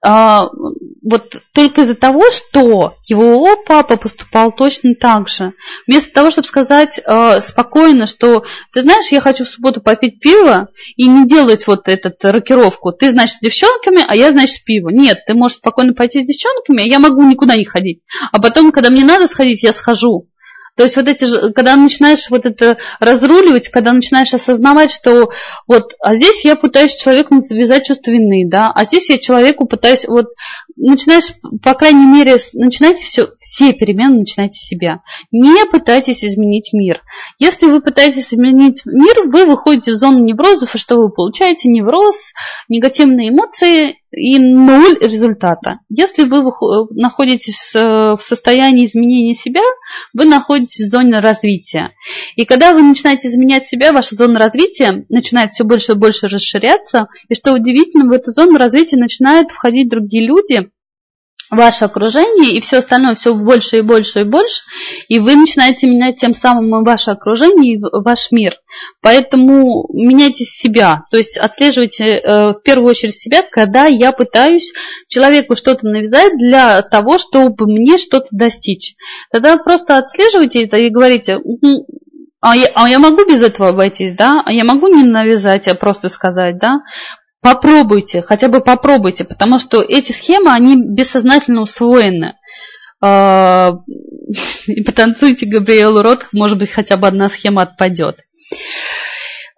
Speaker 1: вот только из-за того, что его папа поступал точно так же. Вместо того, чтобы сказать а, спокойно, что ты знаешь, я хочу в субботу попить пиво и не делать вот эту рокировку. Ты, значит, с девчонками, а я, значит, с пиво. Нет, ты можешь спокойно пойти с девчонками, а я могу никуда не ходить. А потом, когда мне надо сходить, я схожу. То есть вот эти, когда начинаешь вот это разруливать, когда начинаешь осознавать, что вот, а здесь я пытаюсь человеку завязать чувство вины, да, а здесь я человеку пытаюсь, вот, начинаешь, по крайней мере, начинайте все, все перемены начинайте с себя. Не пытайтесь изменить мир. Если вы пытаетесь изменить мир, вы выходите из зоны неврозов, и что вы получаете? Невроз, негативные эмоции, и ноль результата. Если вы находитесь э, в состоянии изменения себя, вы находитесь в зоне развития. И когда вы начинаете изменять себя, ваша зона развития начинает все больше и больше расширяться. И что удивительно, в эту зону развития начинают входить другие люди, ваше окружение и все остальное все больше и больше и больше, и вы начинаете менять тем самым ваше окружение и ваш мир. Поэтому меняйте себя, то есть отслеживайте э, в первую очередь себя, когда я пытаюсь человеку что-то навязать для того, чтобы мне что-то достичь. Тогда просто отслеживайте это и говорите, а я, а я могу без этого обойтись, да? А я могу не навязать, а просто сказать, да? Попробуйте, хотя бы попробуйте, потому что эти схемы, они бессознательно усвоены. А, и потанцуйте Габриэлу Рот, может быть, хотя бы одна схема отпадет.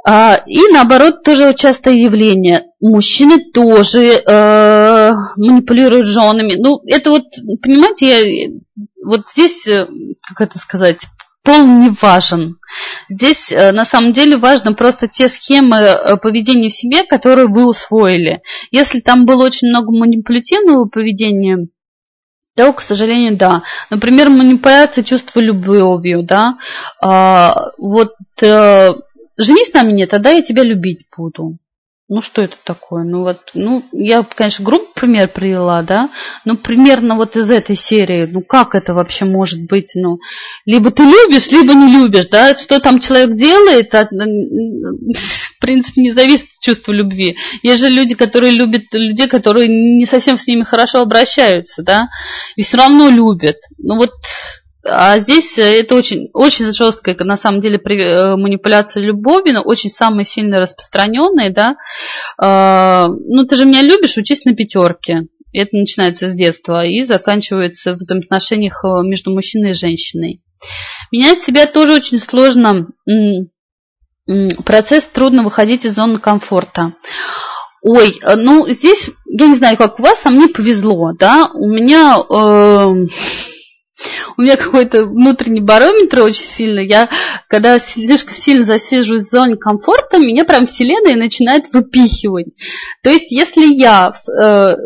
Speaker 1: А, и наоборот, тоже частое явление. Мужчины тоже э, манипулируют женами. Ну, это вот, понимаете, я, вот здесь, э, как это сказать, пол не важен. Здесь э, на самом деле важно просто те схемы э, поведения в себе, которые вы усвоили. Если там было очень много манипулятивного поведения, то, к сожалению, да. Например, манипуляция чувства любовью, да. А, вот э, женись на мне, тогда я тебя любить буду ну что это такое? Ну вот, ну я, конечно, грубо пример привела, да, но примерно вот из этой серии, ну как это вообще может быть, ну, либо ты любишь, либо не любишь, да, что там человек делает, от, в принципе, не зависит от чувства любви. Есть же люди, которые любят людей, которые не совсем с ними хорошо обращаются, да, и все равно любят. Ну вот а здесь э, это очень, очень жесткая, на самом деле, э, манипуляция любовью, но очень самая сильно распространенная, да. А, ну, ты же меня любишь, учись на пятерке. Это начинается с детства и заканчивается в взаимоотношениях э, между мужчиной и женщиной. Менять себя тоже очень сложно. Процесс трудно выходить из зоны комфорта. Ой, ну здесь, я не знаю, как у вас, а мне повезло, да, у меня... Э, у меня какой-то внутренний барометр очень сильный. Я, когда слишком сильно засиживаюсь в зоне комфорта, меня прям вселенная начинает выпихивать. То есть, если я... Э,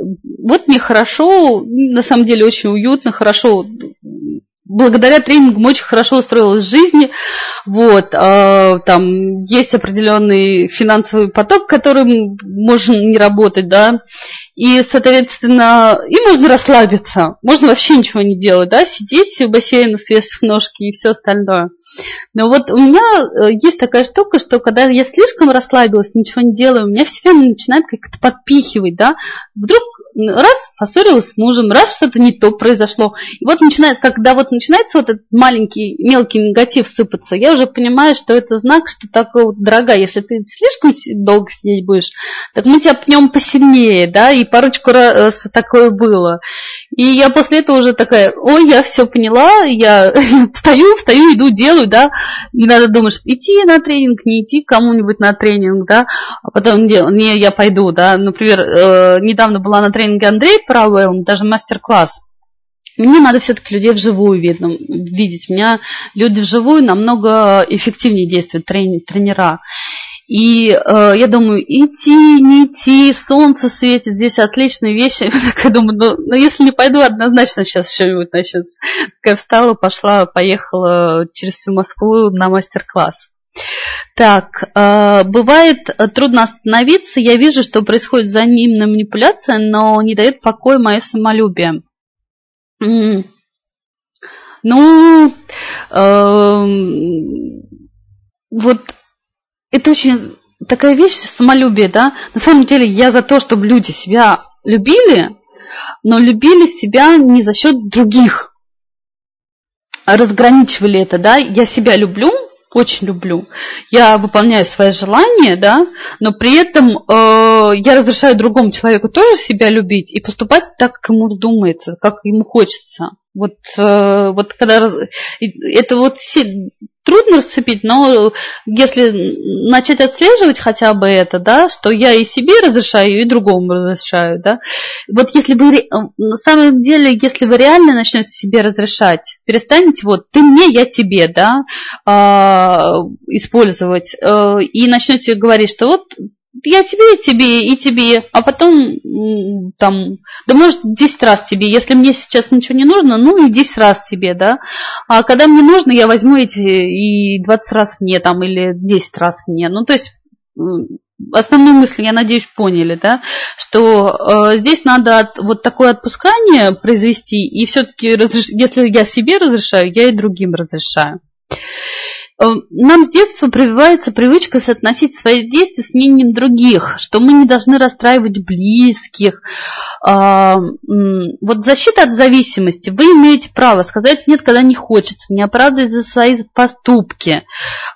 Speaker 1: вот мне хорошо, на самом деле очень уютно, хорошо благодаря тренингам очень хорошо устроилась в жизни. Вот, э, там есть определенный финансовый поток, которым можно не работать, да. И, соответственно, и можно расслабиться. Можно вообще ничего не делать, да, сидеть в бассейне, свесив ножки и все остальное. Но вот у меня э, есть такая штука, что когда я слишком расслабилась, ничего не делаю, у меня все начинает как-то подпихивать, да. Вдруг раз поссорилась с мужем, раз что-то не то произошло. И вот начинает, когда вот начинается вот этот маленький, мелкий негатив сыпаться, я уже понимаю, что это знак, что такое вот, дорогая, если ты слишком долго сидеть будешь, так мы тебя пнем посильнее, да, и парочку раз такое было. И я после этого уже такая, ой, я все поняла, я встаю, встаю, иду, делаю, да, и надо думаешь, идти на тренинг, не идти кому-нибудь на тренинг, да, а потом, не, не я пойду, да, например, э, недавно была на тренинге Андрей Паралуэлл, даже мастер-класс, мне надо все-таки людей вживую видно, видеть. У меня люди вживую намного эффективнее действуют, трени, тренера. И э, я думаю, идти, не идти, солнце светит, здесь отличные вещи. Я думаю, ну, ну если не пойду, однозначно сейчас что-нибудь начнется. Такая встала, пошла, поехала через всю Москву на мастер-класс. Так, э, бывает э, трудно остановиться. Я вижу, что происходит взаимная манипуляция, но не дает покоя мое самолюбие. Ну, э, вот это очень такая вещь, самолюбие, да. На самом деле я за то, чтобы люди себя любили, но любили себя не за счет других. Разграничивали это, да. Я себя люблю, очень люблю. Я выполняю свои желания, да, но при этом э, я разрешаю другому человеку тоже себя любить и поступать так, как ему вздумается, как ему хочется. Вот, э, вот когда это вот трудно расцепить, но если начать отслеживать хотя бы это, да, что я и себе разрешаю, и другому разрешаю, да, вот если вы, на самом деле, если вы реально начнете себе разрешать, перестанете вот ты мне, я тебе, да, э, использовать, э, и начнете говорить, что вот я тебе, тебе и тебе, а потом там, да может 10 раз тебе, если мне сейчас ничего не нужно, ну и 10 раз тебе, да, а когда мне нужно, я возьму эти и 20 раз мне там или 10 раз мне, ну то есть основную мысль, я надеюсь, поняли, да, что э, здесь надо от, вот такое отпускание произвести, и все-таки, если я себе разрешаю, я и другим разрешаю. Э, нам с детства прививается привычка соотносить свои действия с мнением других, что мы не должны расстраивать близких. А, вот защита от зависимости. Вы имеете право сказать нет, когда не хочется, не оправдывать за свои поступки.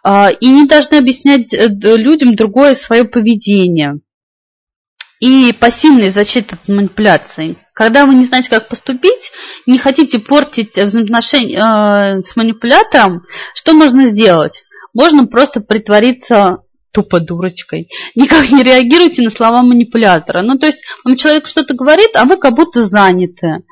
Speaker 1: А, и не должны объяснять э, людям другое свое поведение. И пассивная защита от манипуляций. Когда вы не знаете, как поступить, не хотите портить взаимоотношения э, с манипулятором, что можно сделать? Можно просто притвориться тупо дурочкой. Никак не реагируйте на слова манипулятора. Ну, то есть, вам человек что-то говорит, а вы как будто заняты.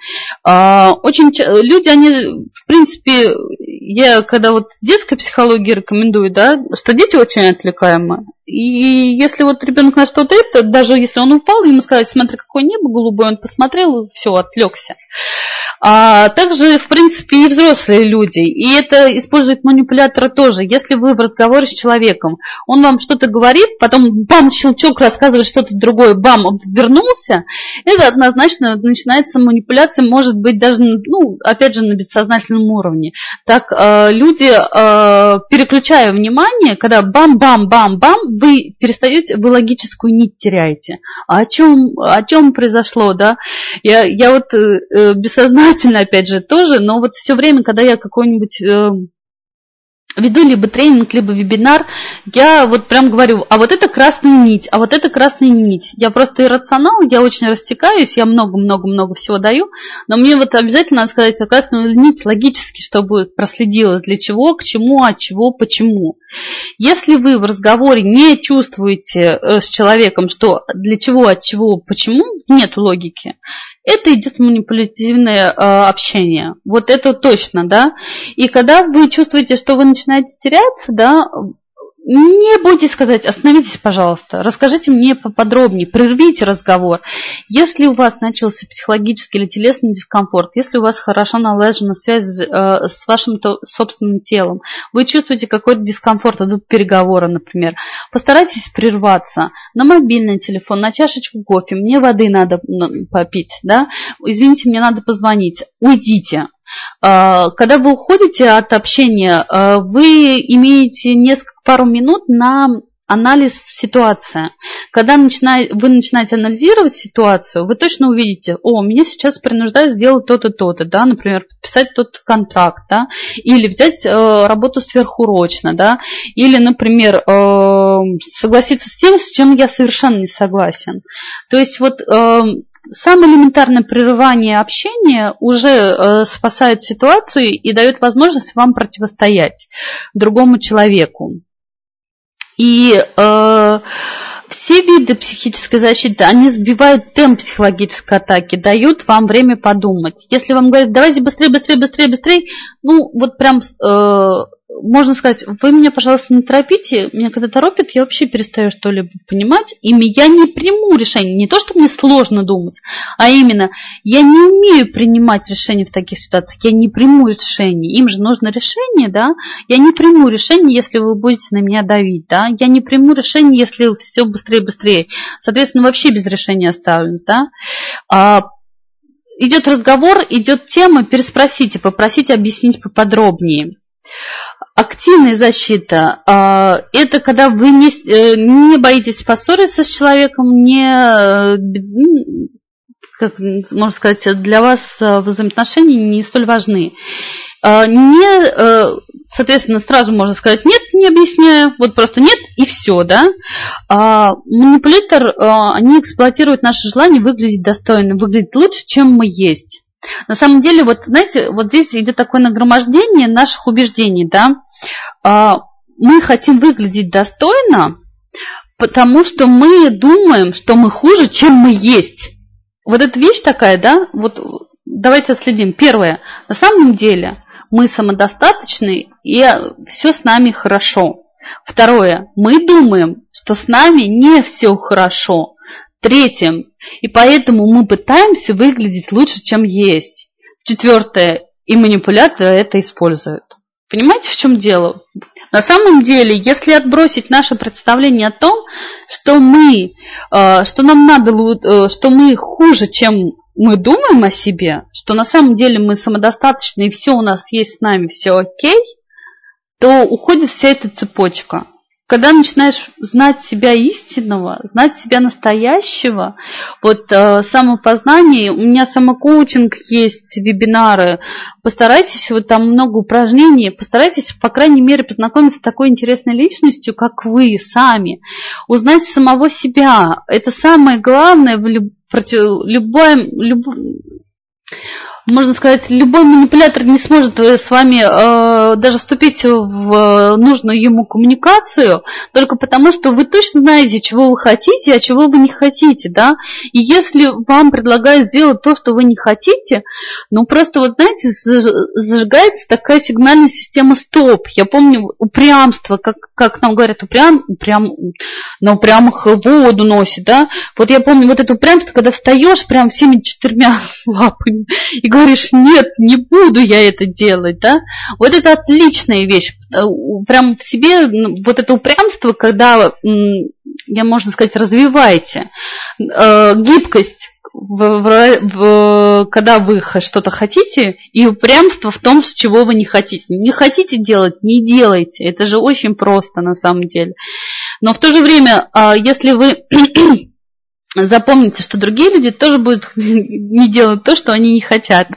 Speaker 1: А, очень люди, они, в принципе, я когда вот детской психологии рекомендую, да, что дети очень отвлекаемы. И если вот ребенок на что-то это, даже если он упал, ему сказать, смотри, какое небо голубое, он посмотрел, все, отвлекся а также, в принципе, и взрослые люди. И это использует манипулятора тоже. Если вы в разговоре с человеком, он вам что-то говорит, потом бам, щелчок рассказывает что-то другое, бам, он вернулся, это однозначно начинается манипуляция, может быть, даже, ну, опять же, на бессознательном уровне. Так э, люди, э, переключая внимание, когда бам-бам-бам-бам, вы перестаете, вы логическую нить теряете. А о чем, о чем произошло, да? Я, я вот э, э бессознательно, опять же, тоже, но вот все время, когда я какой-нибудь э, веду либо тренинг, либо вебинар, я вот прям говорю, а вот это красная нить, а вот это красная нить. Я просто иррационал, я очень растекаюсь, я много-много-много всего даю, но мне вот обязательно надо сказать красную нить логически, чтобы проследилось для чего, к чему, от чего, почему. Если вы в разговоре не чувствуете э, с человеком, что для чего, от чего, почему, нет логики, это идет манипулятивное э, общение. Вот это точно, да. И когда вы чувствуете, что вы начинаете теряться, да, не будете сказать, остановитесь, пожалуйста, расскажите мне поподробнее, прервите разговор. Если у вас начался психологический или телесный дискомфорт, если у вас хорошо налажена связь э, с вашим собственным телом, вы чувствуете какой-то дискомфорт, идут переговоры, например, постарайтесь прерваться на мобильный телефон, на чашечку кофе, мне воды надо попить, да, извините, мне надо позвонить, уйдите, когда вы уходите от общения, а, вы имеете несколько пару минут на анализ ситуации. Когда вы начинаете анализировать ситуацию, вы точно увидите, о, меня сейчас принуждают сделать то-то, то-то, да, например, подписать тот контракт, да, или взять э, работу сверхурочно, да, или, например, э, согласиться с тем, с чем я совершенно не согласен. То есть вот э, Самое элементарное прерывание общения уже э, спасает ситуацию и дает возможность вам противостоять другому человеку. И э, все виды психической защиты, они сбивают темп психологической атаки, дают вам время подумать. Если вам говорят, давайте быстрее, быстрее, быстрее, быстрее, ну вот прям э, можно сказать, вы меня, пожалуйста, не торопите. Меня когда торопят, я вообще перестаю что-либо понимать. И я не приму решение. Не то, что мне сложно думать, а именно я не умею принимать решения в таких ситуациях. Я не приму решение. Им же нужно решение, да? Я не приму решение, если вы будете на меня давить, да? Я не приму решение, если все быстрее быстрее. Соответственно, вообще без решения оставлюсь, да? А, идет разговор, идет тема, переспросите, попросите объяснить поподробнее. Активная защита а, – это когда вы не, э, не боитесь поссориться с человеком, не, э, как можно сказать, для вас э, взаимоотношения не столь важны. А, не, соответственно, сразу можно сказать нет, не объясняя, вот просто нет и все, да. А, манипулятор, они эксплуатируют наше желание выглядеть достойно, выглядеть лучше, чем мы есть. На самом деле, вот знаете, вот здесь идет такое нагромождение наших убеждений, да. А, мы хотим выглядеть достойно, потому что мы думаем, что мы хуже, чем мы есть. Вот эта вещь такая, да, вот давайте отследим. Первое, на самом деле мы самодостаточны, и все с нами хорошо. Второе, мы думаем, что с нами не все хорошо. Третье, и поэтому мы пытаемся выглядеть лучше, чем есть. Четвертое, и манипуляторы это используют. Понимаете, в чем дело? На самом деле, если отбросить наше представление о том, что мы, э, что нам надо, э, что мы хуже, чем мы думаем о себе, что на самом деле мы самодостаточны и все у нас есть с нами, все окей, то уходит вся эта цепочка. Когда начинаешь знать себя истинного, знать себя настоящего, вот э, самопознание, у меня самокоучинг есть, вебинары, постарайтесь, вот там много упражнений, постарайтесь, по крайней мере, познакомиться с такой интересной личностью, как вы сами, узнать самого себя. Это самое главное в люб, против, любой, люб, можно сказать, любой манипулятор не сможет э, с вами э, даже вступить в нужную ему коммуникацию, только потому, что вы точно знаете, чего вы хотите, а чего вы не хотите, да. И если вам предлагают сделать то, что вы не хотите, ну просто вот знаете, зажигается такая сигнальная система стоп. Я помню упрямство, как, как нам говорят, упрям, упрям, на упрямых воду носит, да. Вот я помню вот это упрямство, когда встаешь прям всеми четырьмя лапами и говоришь, нет, не буду я это делать, да, вот это отличная вещь. Э, прям в себе вот это упрямство, когда, я можно сказать, развиваете. Э, гибкость в, в, в, когда вы что-то хотите, и упрямство в том, с чего вы не хотите. Не хотите делать, не делайте. Это же очень просто на самом деле. Но в то же время, а, если вы запомните, что другие люди тоже будут не делать то, что они не хотят.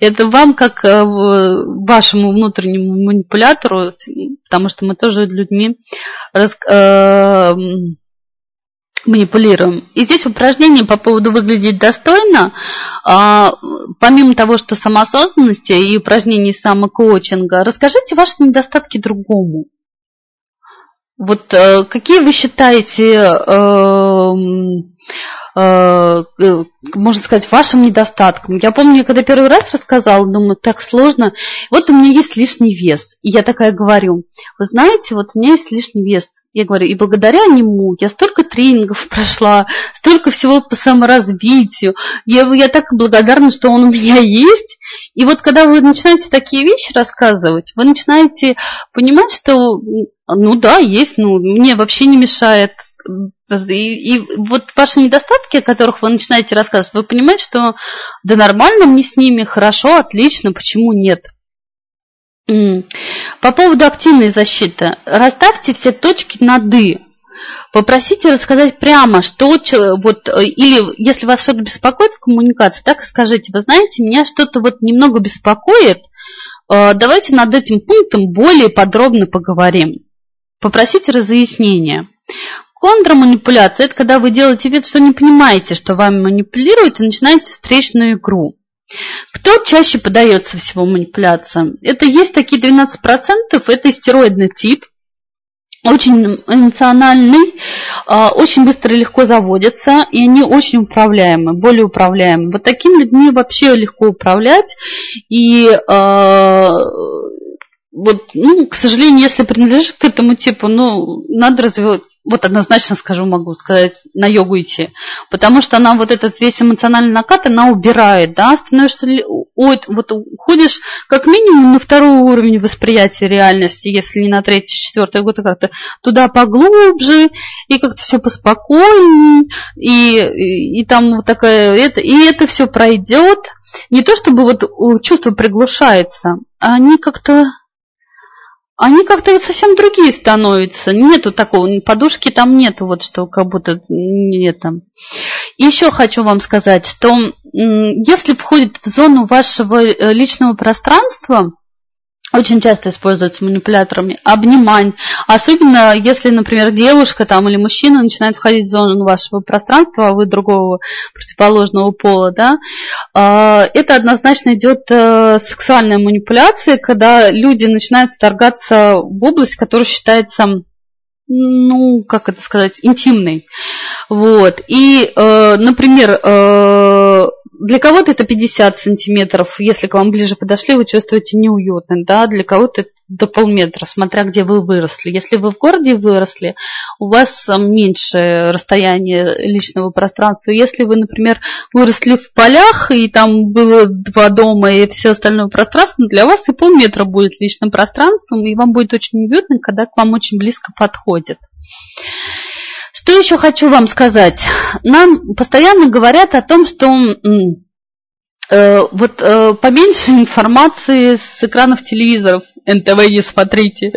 Speaker 1: Это вам, как э, вашему внутреннему манипулятору, потому что мы тоже людьми рас, э, манипулируем. И здесь упражнение по поводу выглядеть достойно, э, помимо того, что самоосознанности и упражнений самокоучинга, расскажите ваши недостатки другому. Вот э, какие вы считаете, эм, э, э, можно сказать, вашим недостатком? Я помню, когда первый раз рассказала, думаю, так сложно. Вот у меня есть лишний вес. И я такая говорю, вы знаете, вот у меня есть лишний вес. Я говорю, и благодаря нему я столько тренингов прошла, столько всего по саморазвитию. Я, я так благодарна, что он у меня есть. И вот когда вы начинаете такие вещи рассказывать, вы начинаете понимать, что ну да, есть, ну мне вообще не мешает. И, и вот ваши недостатки, о которых вы начинаете рассказывать, вы понимаете, что да нормально мне с ними, хорошо, отлично, почему нет? По поводу активной защиты. Расставьте все точки над «и». Попросите рассказать прямо, что вот, или если вас что-то беспокоит в коммуникации, так и скажите, вы знаете, меня что-то вот немного беспокоит, э, давайте над этим пунктом более подробно поговорим попросить разъяснения. Контрманипуляция – это когда вы делаете вид, что не понимаете, что вами манипулируют, и начинаете встречную игру. Кто чаще подается всего манипуляциям? Это есть такие 12%, это стероидный тип, очень эмоциональный, а, очень быстро и легко заводятся, и они очень управляемы, более управляемы. Вот такими людьми вообще легко управлять, и а, вот, ну, к сожалению, если принадлежишь к этому типу, ну, надо развивать, вот однозначно скажу, могу сказать, на йогу идти. Потому что она вот этот весь эмоциональный накат, она убирает, да, становишься, вот уходишь как минимум на второй уровень восприятия реальности, если не на третий, четвертый год, а как-то туда поглубже, и как-то все поспокойнее, и, и, и там вот такая, это, и это все пройдет. Не то чтобы вот чувство приглушается, а они как-то они как-то совсем другие становятся. Нету такого, подушки там нету, вот что как будто нет там. еще хочу вам сказать, что если входит в зону вашего э, личного пространства, очень часто используются манипуляторами, обнимань. Особенно, если, например, девушка там или мужчина начинает входить в зону вашего пространства, а вы другого противоположного пола, да, а, это однозначно идет э, сексуальная манипуляция, когда люди начинают вторгаться в область, которая считается ну, как это сказать, интимный. Вот. И, э, например, э, для кого-то это 50 сантиметров, если к вам ближе подошли, вы чувствуете неуютно, да, для кого-то это до полметра, смотря где вы выросли. Если вы в городе выросли, у вас меньше расстояние личного пространства. Если вы, например, выросли в полях, и там было два дома и все остальное пространство, для вас и полметра будет личным пространством, и вам будет очень уютно, когда к вам очень близко подходит. Что еще хочу вам сказать? Нам постоянно говорят о том, что э, вот э, поменьше информации с экранов телевизоров. НТВ не смотрите.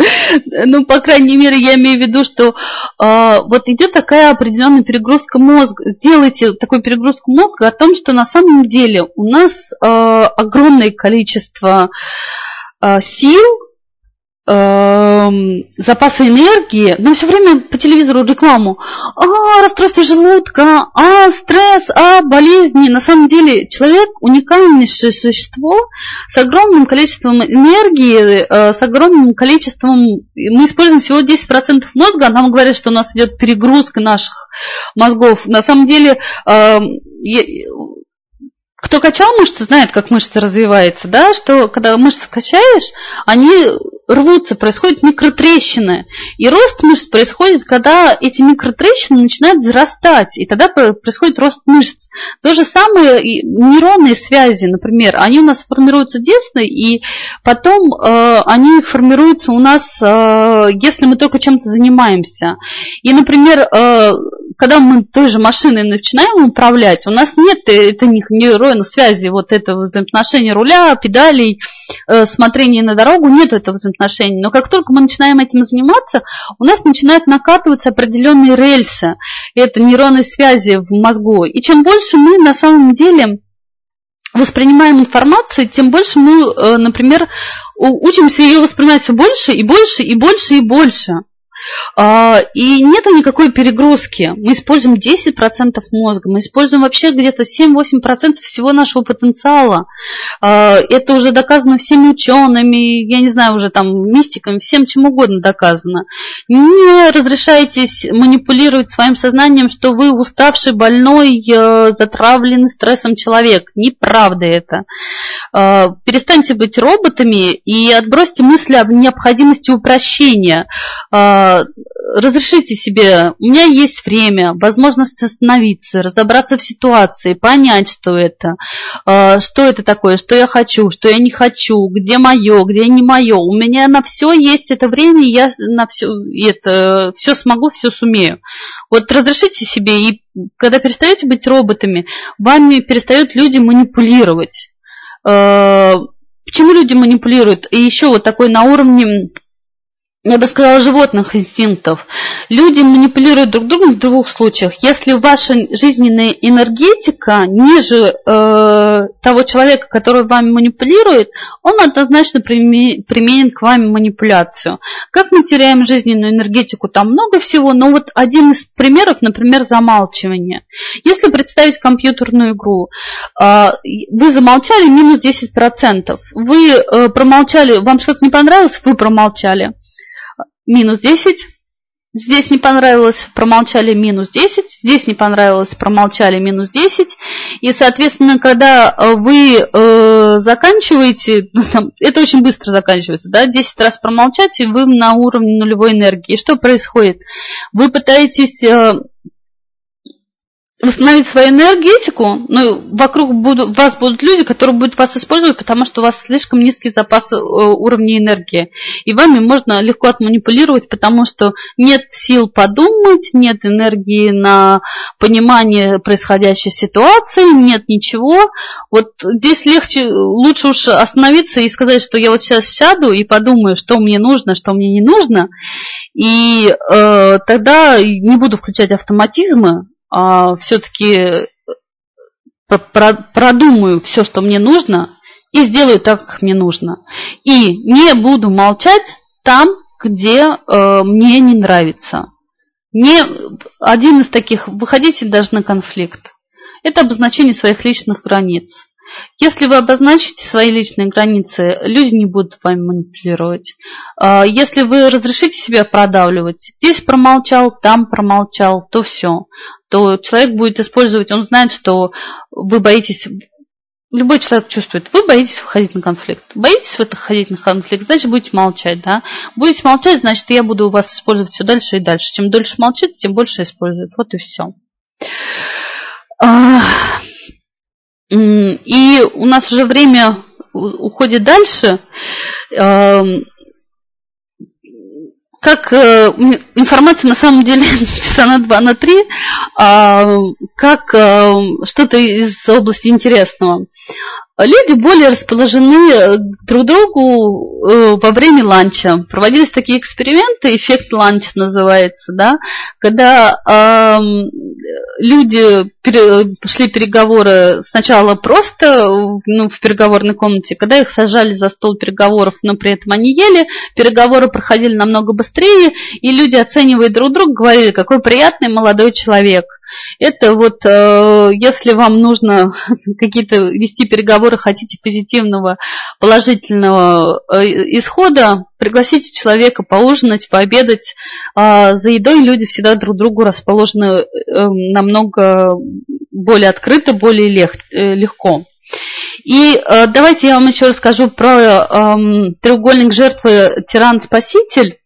Speaker 1: Ну, по крайней мере, я имею в виду, что э, вот идет такая определенная перегрузка мозга. Сделайте такую перегрузку мозга о том, что на самом деле у нас э, огромное количество э, сил, Эм, запасы энергии, но все время по телевизору рекламу, а, расстройство желудка, а, стресс, а, болезни. На самом деле человек уникальнейшее существо с огромным количеством энергии, э, с огромным количеством, мы используем всего 10% мозга, а нам говорят, что у нас идет перегрузка наших мозгов. На самом деле, э, кто качал мышцы, знает, как мышцы развиваются, да, что когда мышцы качаешь, они рвутся, происходит микротрещины. И рост мышц происходит, когда эти микротрещины начинают зарастать, и тогда происходит рост мышц. То же самое нейронные связи, например, они у нас формируются детстве, и потом э, они формируются у нас, э, если мы только чем-то занимаемся. И, например, э, когда мы той же машиной начинаем управлять, у нас нет это нейронной связи, вот этого взаимоотношения руля, педалей, э, смотрения на дорогу, нет этого взаимоотношения. Но как только мы начинаем этим заниматься, у нас начинают накатываться определенные рельсы, это нейронные связи в мозгу. И чем больше мы на самом деле воспринимаем информацию, тем больше мы, э, например, учимся ее воспринимать все больше и больше и больше и больше. А, и нет никакой перегрузки. Мы используем 10% мозга, мы используем вообще где-то 7-8% всего нашего потенциала. А, это уже доказано всеми учеными, я не знаю, уже там мистиками, всем чем угодно доказано. Не разрешайтесь манипулировать своим сознанием, что вы уставший, больной, э, затравленный стрессом человек. Неправда это. А, перестаньте быть роботами и отбросьте мысли об необходимости упрощения разрешите себе, у меня есть время, возможность остановиться, разобраться в ситуации, понять, что это, э, что это такое, что я хочу, что я не хочу, где мое, где не мое. У меня на все есть это время, я на все это все смогу, все сумею. Вот разрешите себе, и когда перестаете быть роботами, вами перестают люди манипулировать. Э, почему люди манипулируют? И еще вот такой на уровне я бы сказала, животных инстинктов. Люди манипулируют друг другом в двух случаях. Если ваша жизненная энергетика ниже э, того человека, который вами манипулирует, он однозначно применен к вами манипуляцию. Как мы теряем жизненную энергетику? Там много всего, но вот один из примеров, например, замалчивание. Если представить компьютерную игру, э, вы замолчали минус 10%. Вы э, промолчали, вам что-то не понравилось, вы промолчали минус 10. Здесь не понравилось, промолчали минус 10. Здесь не понравилось, промолчали минус 10. И, соответственно, когда э, вы э, заканчиваете, ну, там, это очень быстро заканчивается, да, 10 раз промолчать, и вы на уровне нулевой энергии. И что происходит? Вы пытаетесь э, восстановить свою энергетику, но вокруг буду, вас будут люди, которые будут вас использовать, потому что у вас слишком низкий запас э, уровня энергии. И вами можно легко отманипулировать, потому что нет сил подумать, нет энергии на понимание происходящей ситуации, нет ничего. Вот здесь легче, лучше уж остановиться и сказать, что я вот сейчас сяду и подумаю, что мне нужно, что мне не нужно. И э, тогда не буду включать автоматизмы, а, все-таки э, продумаю все, что мне нужно, и сделаю так, как мне нужно. И не буду молчать там, где э, мне не нравится. Не один из таких, выходите даже на конфликт. Это обозначение своих личных границ. Если вы обозначите свои личные границы, люди не будут вами манипулировать. А, если вы разрешите себя продавливать, здесь промолчал, там промолчал, то все. То человек будет использовать, он знает, что вы боитесь Любой человек чувствует, вы боитесь выходить на конфликт. Боитесь вы выходить на конфликт, значит, будете молчать, да? Будете молчать, значит, я буду у вас использовать все дальше и дальше. Чем дольше молчит, тем больше использует. Вот и все. И у нас уже время уходит дальше. Эм, как э, информация на самом деле часа на два, на три, а, как э, что-то из области интересного люди более расположены э, друг к другу э, во время ланча. Проводились такие эксперименты, эффект ланча называется, да, когда э, люди пере, шли переговоры сначала просто ну, в переговорной комнате, когда их сажали за стол переговоров, но при этом они ели, переговоры проходили намного быстрее, и люди, оценивая друг друга, говорили, какой приятный молодой человек – это вот, э, если вам нужно какие-то вести переговоры, хотите позитивного, положительного э, исхода, пригласите человека поужинать, пообедать. А за едой люди всегда друг другу расположены э, намного более открыто, более лег, легко. И давайте я вам еще расскажу про эм, треугольник жертвы тиран-спаситель.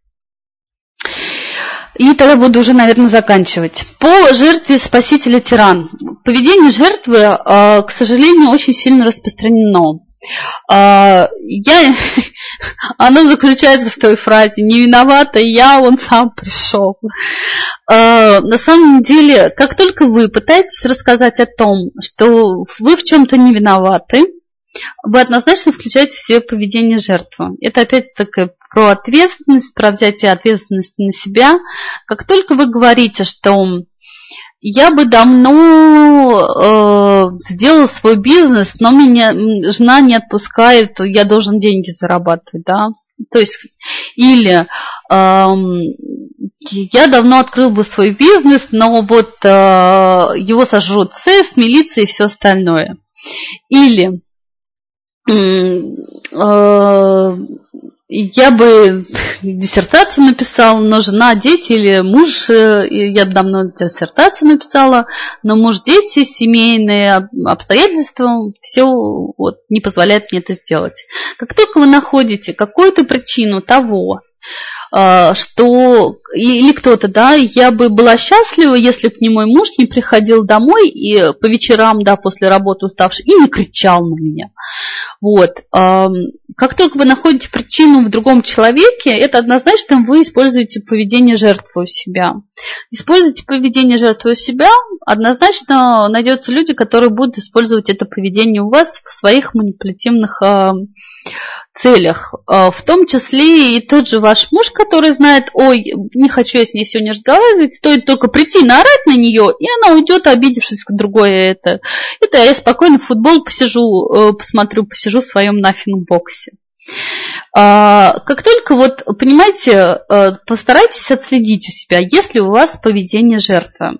Speaker 1: И тогда буду уже, наверное, заканчивать. По жертве спасителя тиран. Поведение жертвы, а, к сожалению, очень сильно распространено. А, я Оно заключается в той фразе «не виновата я, он сам пришел». Э, на самом деле, как только вы пытаетесь рассказать о том, что вы в чем-то не виноваты, вы однозначно включаете в себе поведение жертвы. Это опять-таки про ответственность, про взятие ответственности на себя. Как только вы говорите, что я бы давно э, сделал свой бизнес, но меня жена не отпускает, я должен деньги зарабатывать, да. То есть, или э, я давно открыл бы свой бизнес, но вот э, его сожрут ЦС, милиция и все остальное. Или э, я бы диссертацию написала, но жена, дети или муж, э, я давно диссертацию написала, но муж, дети, семейные обстоятельства, все вот не позволяет мне это сделать. Как только вы находите какую-то причину того, а, что или кто-то, да, я бы была счастлива, если бы не мой муж не приходил домой и по вечерам, да, после работы уставший, и не кричал на меня. Вот. Как только вы находите причину в другом человеке, это однозначно вы используете поведение жертвы у себя. Используйте поведение жертвы у себя, однозначно найдется люди, которые будут использовать это поведение у вас в своих манипулятивных целях, а, в том числе и тот же ваш муж, который знает, ой, не хочу я с ней сегодня разговаривать, стоит только прийти, наорать на нее, и она уйдет, обидевшись в другое это. Это я спокойно в футбол посижу, э, посмотрю, посижу в своем нафиг боксе. А, как только вот, понимаете, э, постарайтесь отследить у себя, если у вас поведение жертвы.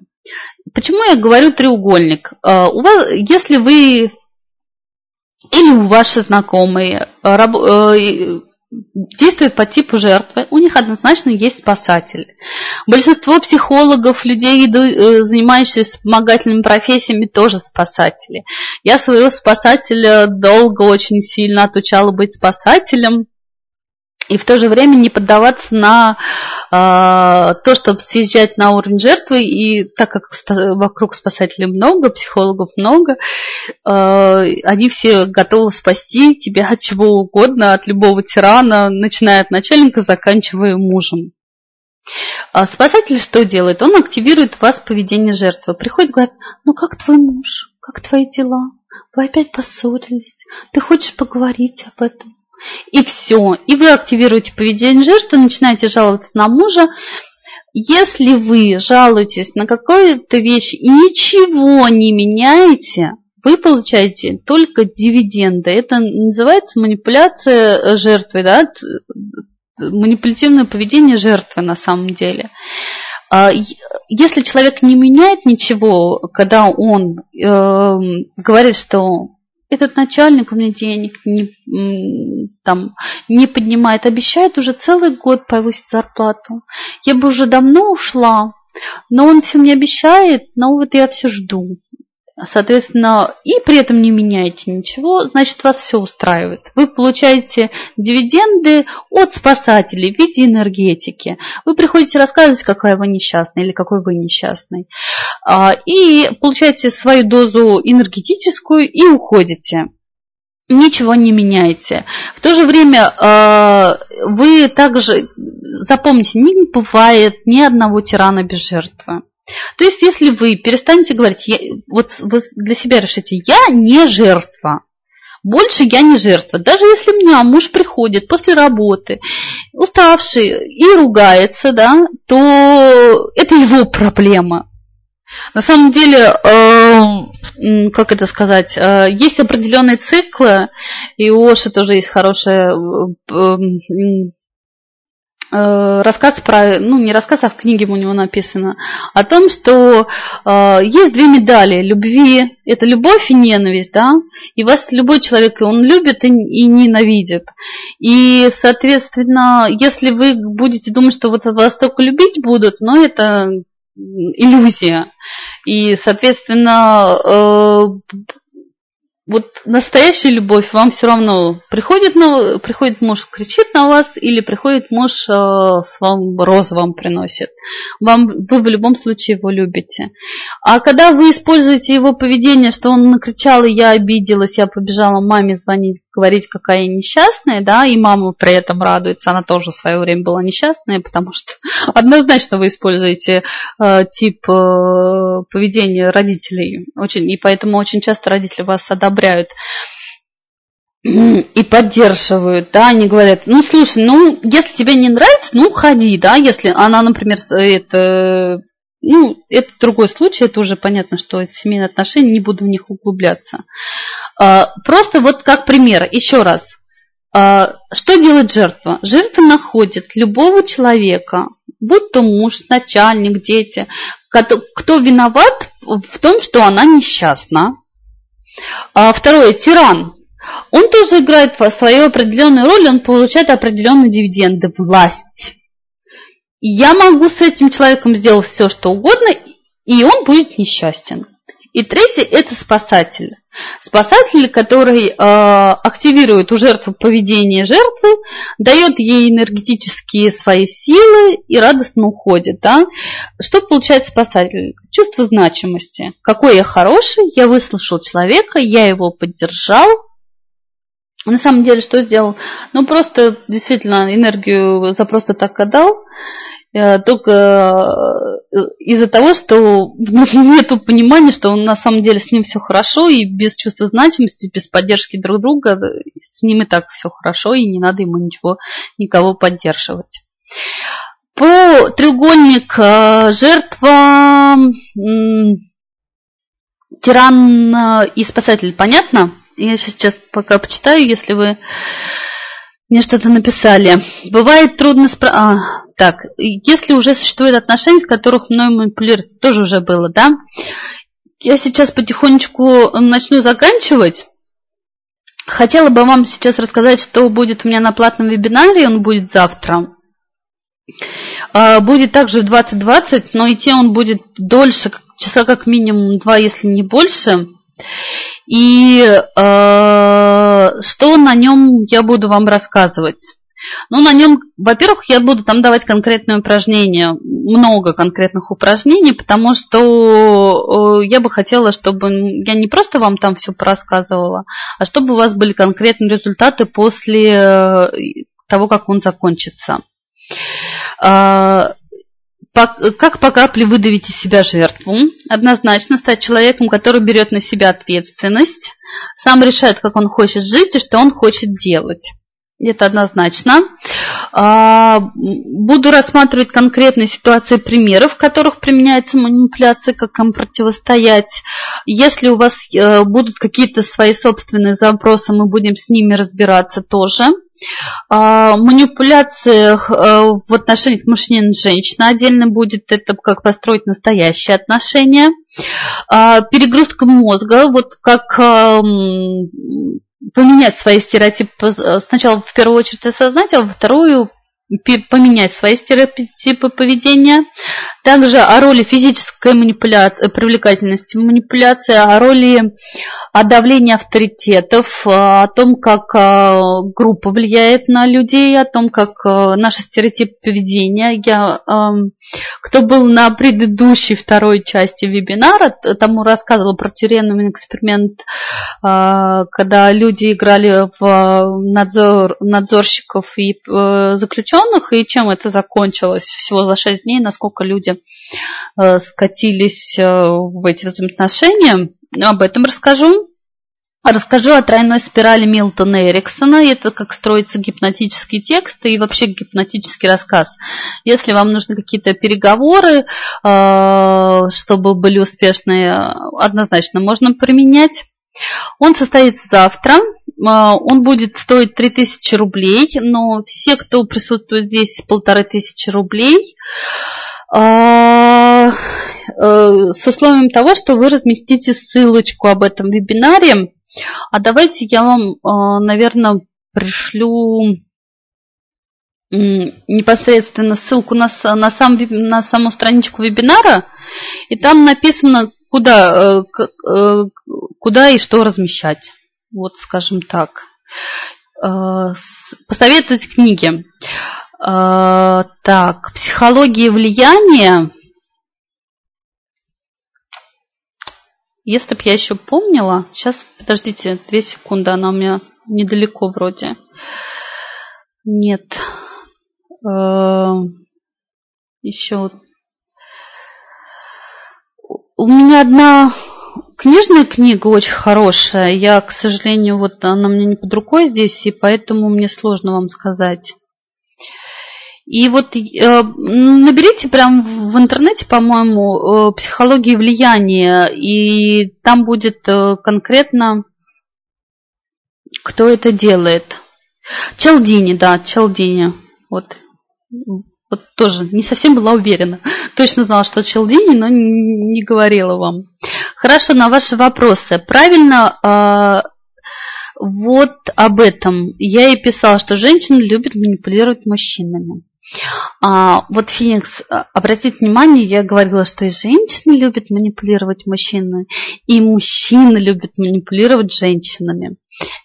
Speaker 1: Почему я говорю треугольник? А, у вас, если вы или ваши знакомые э, э, действуют по типу жертвы, у них однозначно есть спасатель. Большинство психологов, людей, э, занимающихся вспомогательными профессиями, тоже спасатели. Я своего спасателя долго очень сильно отучала быть спасателем и в то же время не поддаваться на то, чтобы съезжать на уровень жертвы. И так как вокруг спасателей много, психологов много, э, они все готовы спасти тебя от чего угодно, от любого тирана, начиная от начальника, заканчивая мужем. А спасатель что делает? Он активирует в вас поведение жертвы. Приходит и говорит, ну как твой муж? Как твои дела? Вы опять поссорились? Ты хочешь поговорить об этом? И все. И вы активируете поведение жертвы, начинаете жаловаться на мужа. Если вы жалуетесь на какую-то вещь и ничего не меняете, вы получаете только дивиденды. Это называется манипуляция жертвы, да? манипулятивное поведение жертвы на самом деле. А, если человек не меняет ничего, когда он э, говорит, что этот начальник у меня денег не, там, не поднимает, обещает уже целый год повысить зарплату. Я бы уже давно ушла, но он все мне обещает, но вот я все жду. Соответственно, и при этом не меняете ничего, значит, вас все устраивает. Вы получаете дивиденды от спасателей в виде энергетики. Вы приходите рассказывать, какая вы несчастная или какой вы несчастный. А, и получаете свою дозу энергетическую и уходите ничего не меняете. В то же время а, вы также запомните, не бывает ни одного тирана без жертвы. То есть, если вы перестанете говорить, я, вот вы для себя решите, я не жертва, больше я не жертва. Даже если у меня муж приходит после работы, уставший и ругается, да, то это его проблема. На самом деле, э, как это сказать, э, есть определенные циклы, и у Оши тоже есть хорошая э, рассказ про, ну не рассказ, а в книге у него написано, о том, что э, есть две медали любви, это любовь и ненависть, да, и вас любой человек, он любит и, и ненавидит. И, соответственно, если вы будете думать, что вот вас только любить будут, но ну, это иллюзия. И, соответственно, э, настоящая любовь вам все равно приходит, на, приходит муж, кричит на вас, или приходит муж э, с вам розы вам приносит. Вам, вы в любом случае его любите. А когда вы используете его поведение, что он накричал, и я обиделась, я побежала маме звонить, говорить, какая я несчастная, да, и мама при этом радуется, она тоже в свое время была несчастная, потому что однозначно вы используете э, тип э, поведения родителей, очень, и поэтому очень часто родители вас одобряют и поддерживают, да, они говорят, ну, слушай, ну, если тебе не нравится, ну, ходи, да, если она, например, это, ну, это другой случай, это уже понятно, что это семейные отношения, не буду в них углубляться. А, просто вот как пример, еще раз, а, что делает жертва? Жертва находит любого человека, будь то муж, начальник, дети, кто виноват в том, что она несчастна, а второе, тиран. Он тоже играет свою определенную роль, он получает определенные дивиденды, власть. Я могу с этим человеком сделать все, что угодно, и он будет несчастен. И третий – это спасатель. Спасатель, который э, активирует у жертвы поведение жертвы, дает ей энергетические свои силы и радостно уходит. Да? Что получает спасатель? Чувство значимости. Какой я хороший, я выслушал человека, я его поддержал, на самом деле, что сделал? Ну, просто действительно энергию за просто так отдал. Э, только э, из-за того, что нет понимания, что на самом деле с ним все хорошо, и без чувства значимости, без поддержки друг друга, с ним и так все хорошо, и не надо ему ничего, никого поддерживать. По треугольник э, жертва, тиран и спасатель, понятно? Я сейчас пока почитаю, если вы мне что-то написали. Бывает трудно спра... Так, если уже существуют отношения, в которых мной манипулируется, тоже уже было, да? Я сейчас потихонечку начну заканчивать. Хотела бы вам сейчас рассказать, что будет у меня на платном вебинаре, он будет завтра. А, будет также в 2020, но идти он будет дольше, часа как минимум два, если не больше. И э, что на нем я буду вам рассказывать? Ну, на нем, во-первых, я буду там давать конкретные упражнения, много конкретных упражнений, потому что э, я бы хотела, чтобы я не просто вам там все порассказывала, а чтобы у вас были конкретные результаты после э, того, как он закончится. А, как по капле выдавить из себя жертву? Однозначно стать человеком, который берет на себя ответственность, сам решает, как он хочет жить и что он хочет делать. Это однозначно. А, буду рассматривать конкретные ситуации примеров, в которых применяется манипуляция, как им противостоять. Если у вас э, будут какие-то свои собственные запросы, мы будем с ними разбираться тоже. А, манипуляция э, в отношениях мужчин и женщин отдельно будет, это как построить настоящие отношения. А, перегрузка мозга, вот как поменять свои стереотипы сначала в первую очередь осознать, а во вторую поменять свои стереотипы поведения. Также о роли физической манипуляции, привлекательности манипуляции, о роли о давлении авторитетов, о том, как э, группа влияет на людей, о том, как э, наши стереотипы поведения. Я, кто был на предыдущей второй части вебинара, тому рассказывала про тюремный эксперимент, э, когда люди играли в надзор, надзорщиков и заключенных, и чем это закончилось всего за 6 дней, насколько люди э, скатились э, в эти взаимоотношения. Об этом расскажу. Расскажу о тройной спирали Милтона Эриксона. Это как строится гипнотический текст и вообще гипнотический рассказ. Если вам нужны какие-то переговоры, э, чтобы были успешные, однозначно можно применять. Он состоится завтра. Он будет стоить 3000 рублей, но все, кто присутствует здесь, полторы тысячи рублей. А, э, с условием того, что вы разместите ссылочку об этом вебинаре. А давайте я вам, а, наверное, пришлю непосредственно ссылку на, на, сам, на саму страничку вебинара, и там написано, куда, э, э, куда и что размещать. Вот, скажем так. Э, посоветовать книги. Э, так, психология влияния. Если бы я еще помнила, сейчас, подождите, две секунды, она у меня недалеко вроде. Нет. Э, еще. У меня одна книжная книга очень хорошая. Я, к сожалению, вот она мне не под рукой здесь, и поэтому мне сложно вам сказать. И вот э, наберите прям в интернете, по-моему, э, психология влияния, и там будет э, конкретно, кто это делает. Челдини, да, Челдини. Вот, вот тоже не совсем была уверена. Точно знала, что Челдини, но не говорила вам. Хорошо, на ваши вопросы. Правильно э, вот об этом я и писала, что женщины любят манипулировать мужчинами. А, вот Феникс, а, обратите внимание, я говорила, что и женщины любят манипулировать мужчинами, и мужчины любят манипулировать женщинами.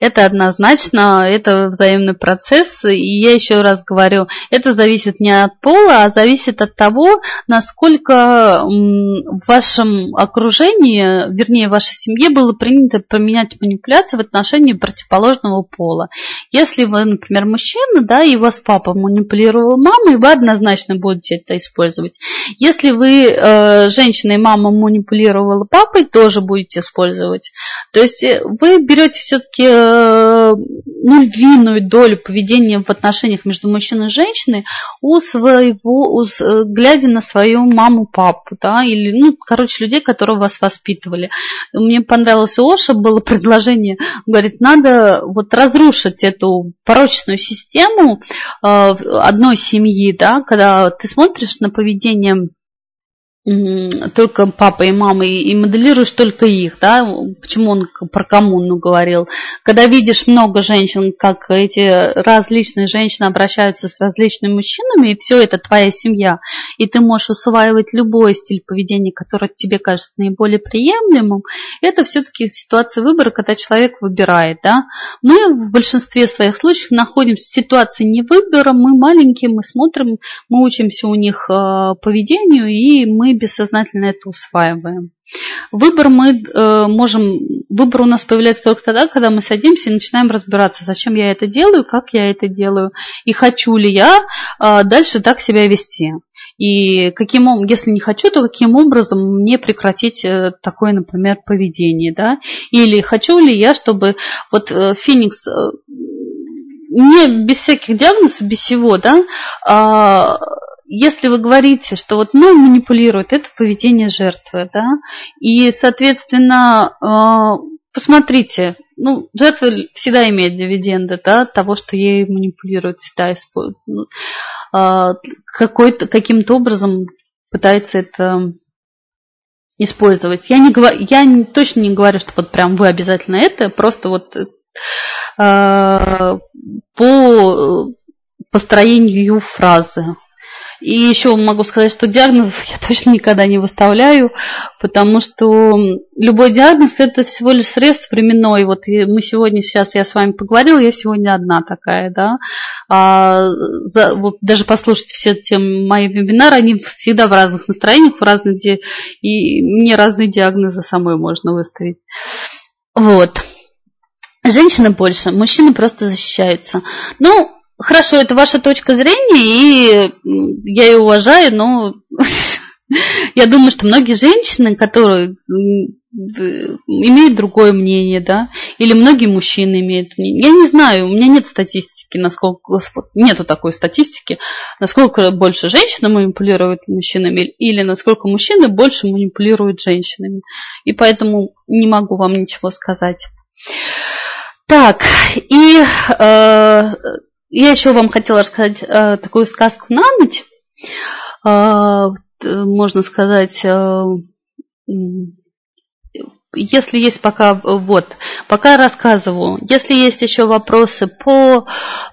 Speaker 1: Это однозначно, это взаимный процесс, и я еще раз говорю, это зависит не от пола, а зависит от того, насколько в вашем окружении, вернее, в вашей семье было принято поменять манипуляции в отношении противоположного пола. Если вы, например, мужчина, да, и вас папа манипулировал мамой, вы однозначно будете это использовать. Если вы э, женщина и мама манипулировала папой, тоже будете использовать. То есть э, вы берете все-таки ну, львиную долю поведения в отношениях между мужчиной и женщиной у своего, у, э, глядя на свою маму, папу, да, или, ну, короче, людей, которые вас воспитывали. Мне понравилось у Оша было предложение, говорит, надо вот разрушить эту порочную систему э, одной семьи, да, когда ты смотришь на поведение только папа и мама, и моделируешь только их, да, почему он про коммуну говорил. Когда видишь много женщин, как эти различные женщины обращаются с различными мужчинами, и все это твоя семья, и ты можешь усваивать любой стиль поведения, который тебе кажется наиболее приемлемым, это все-таки ситуация выбора, когда человек выбирает, да. Мы в большинстве своих случаев находимся в ситуации не выбора, мы маленькие, мы смотрим, мы учимся у них э, поведению, и мы бессознательно это усваиваем. Выбор мы э, можем, выбор у нас появляется только тогда, когда мы садимся и начинаем разбираться, зачем я это делаю, как я это делаю, и хочу ли я э, дальше так себя вести. И каким, если не хочу, то каким образом мне прекратить э, такое, например, поведение, да? Или хочу ли я, чтобы вот Феникс не без всяких диагнозов, без всего, да, а, если вы говорите, что вот ну, манипулирует, это поведение жертвы, да, и, соответственно, э, посмотрите, ну, жертва всегда имеет дивиденды, да, того, что ей манипулируют, всегда используют, ну, э, какой-то, каким-то образом пытается это использовать. Я, не, я не, точно не говорю, что вот прям вы обязательно это, просто вот э, по построению фразы. И еще могу сказать, что диагнозов я точно никогда не выставляю, потому что любой диагноз это всего лишь средств временной. Вот мы сегодня, сейчас я с вами поговорила, я сегодня одна такая, да. А, за, вот даже послушайте все те мои вебинары, они всегда в разных настроениях, в разных, и мне разные диагнозы самой можно выставить. Вот. Женщины больше, мужчины просто защищаются. Ну, Хорошо, это ваша точка зрения, и я ее уважаю, но я думаю, что многие женщины, которые имеют другое мнение, да, или многие мужчины имеют мнение. Я не знаю, у меня нет статистики, насколько, нету такой статистики, насколько больше женщины манипулируют мужчинами, или насколько мужчины больше манипулируют женщинами. И поэтому не могу вам ничего сказать. Так, и э, я еще вам хотела рассказать э, такую сказку на ночь. Э, можно сказать, э, если есть пока, вот, пока рассказываю, если есть еще вопросы по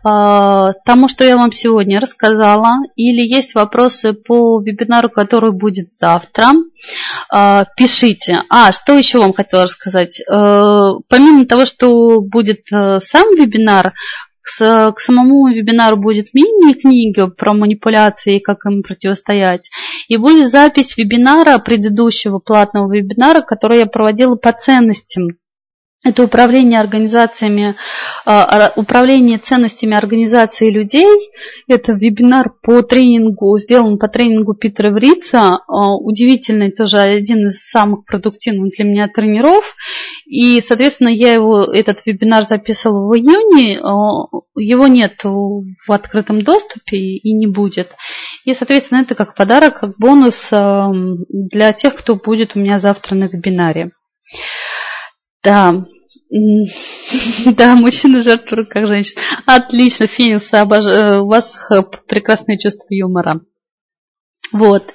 Speaker 1: э, тому, что я вам сегодня рассказала, или есть вопросы по вебинару, который будет завтра, э, пишите. А, что еще вам хотела рассказать? Э, помимо того, что будет э, сам вебинар, к, самому вебинару будет мини-книга про манипуляции и как им противостоять. И будет запись вебинара, предыдущего платного вебинара, который я проводила по ценностям это управление организациями, а, управление ценностями организации людей. Это вебинар по тренингу, сделан по тренингу Питера Врица. А, удивительный, тоже один из самых продуктивных для меня тренеров. И, соответственно, я его, этот вебинар записывала в июне. А, его нет в открытом доступе и не будет. И, соответственно, это как подарок, как бонус для тех, кто будет у меня завтра на вебинаре. Да, Да, мужчина жертвует как женщина. Отлично, Феникс, обож... Э, у вас прекрасное чувство юмора. Вот.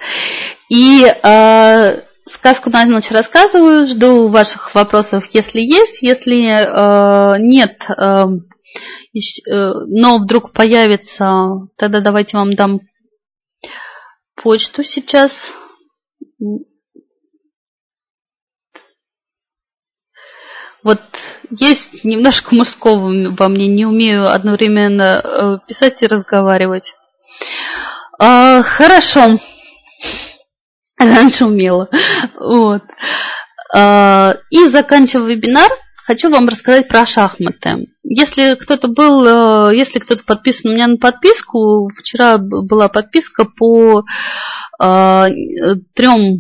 Speaker 1: И э, сказку на ночь рассказываю, жду ваших вопросов, если есть. Если э, нет, э, э но вдруг появится, тогда давайте вам дам почту сейчас. Вот есть немножко мужского во мне, не умею одновременно э, писать и разговаривать. А, хорошо. Раньше умела. Вот. А, и заканчивая вебинар, хочу вам рассказать про шахматы. Если кто-то был, э, если кто-то подписан у меня на подписку, вчера была подписка по а, трем,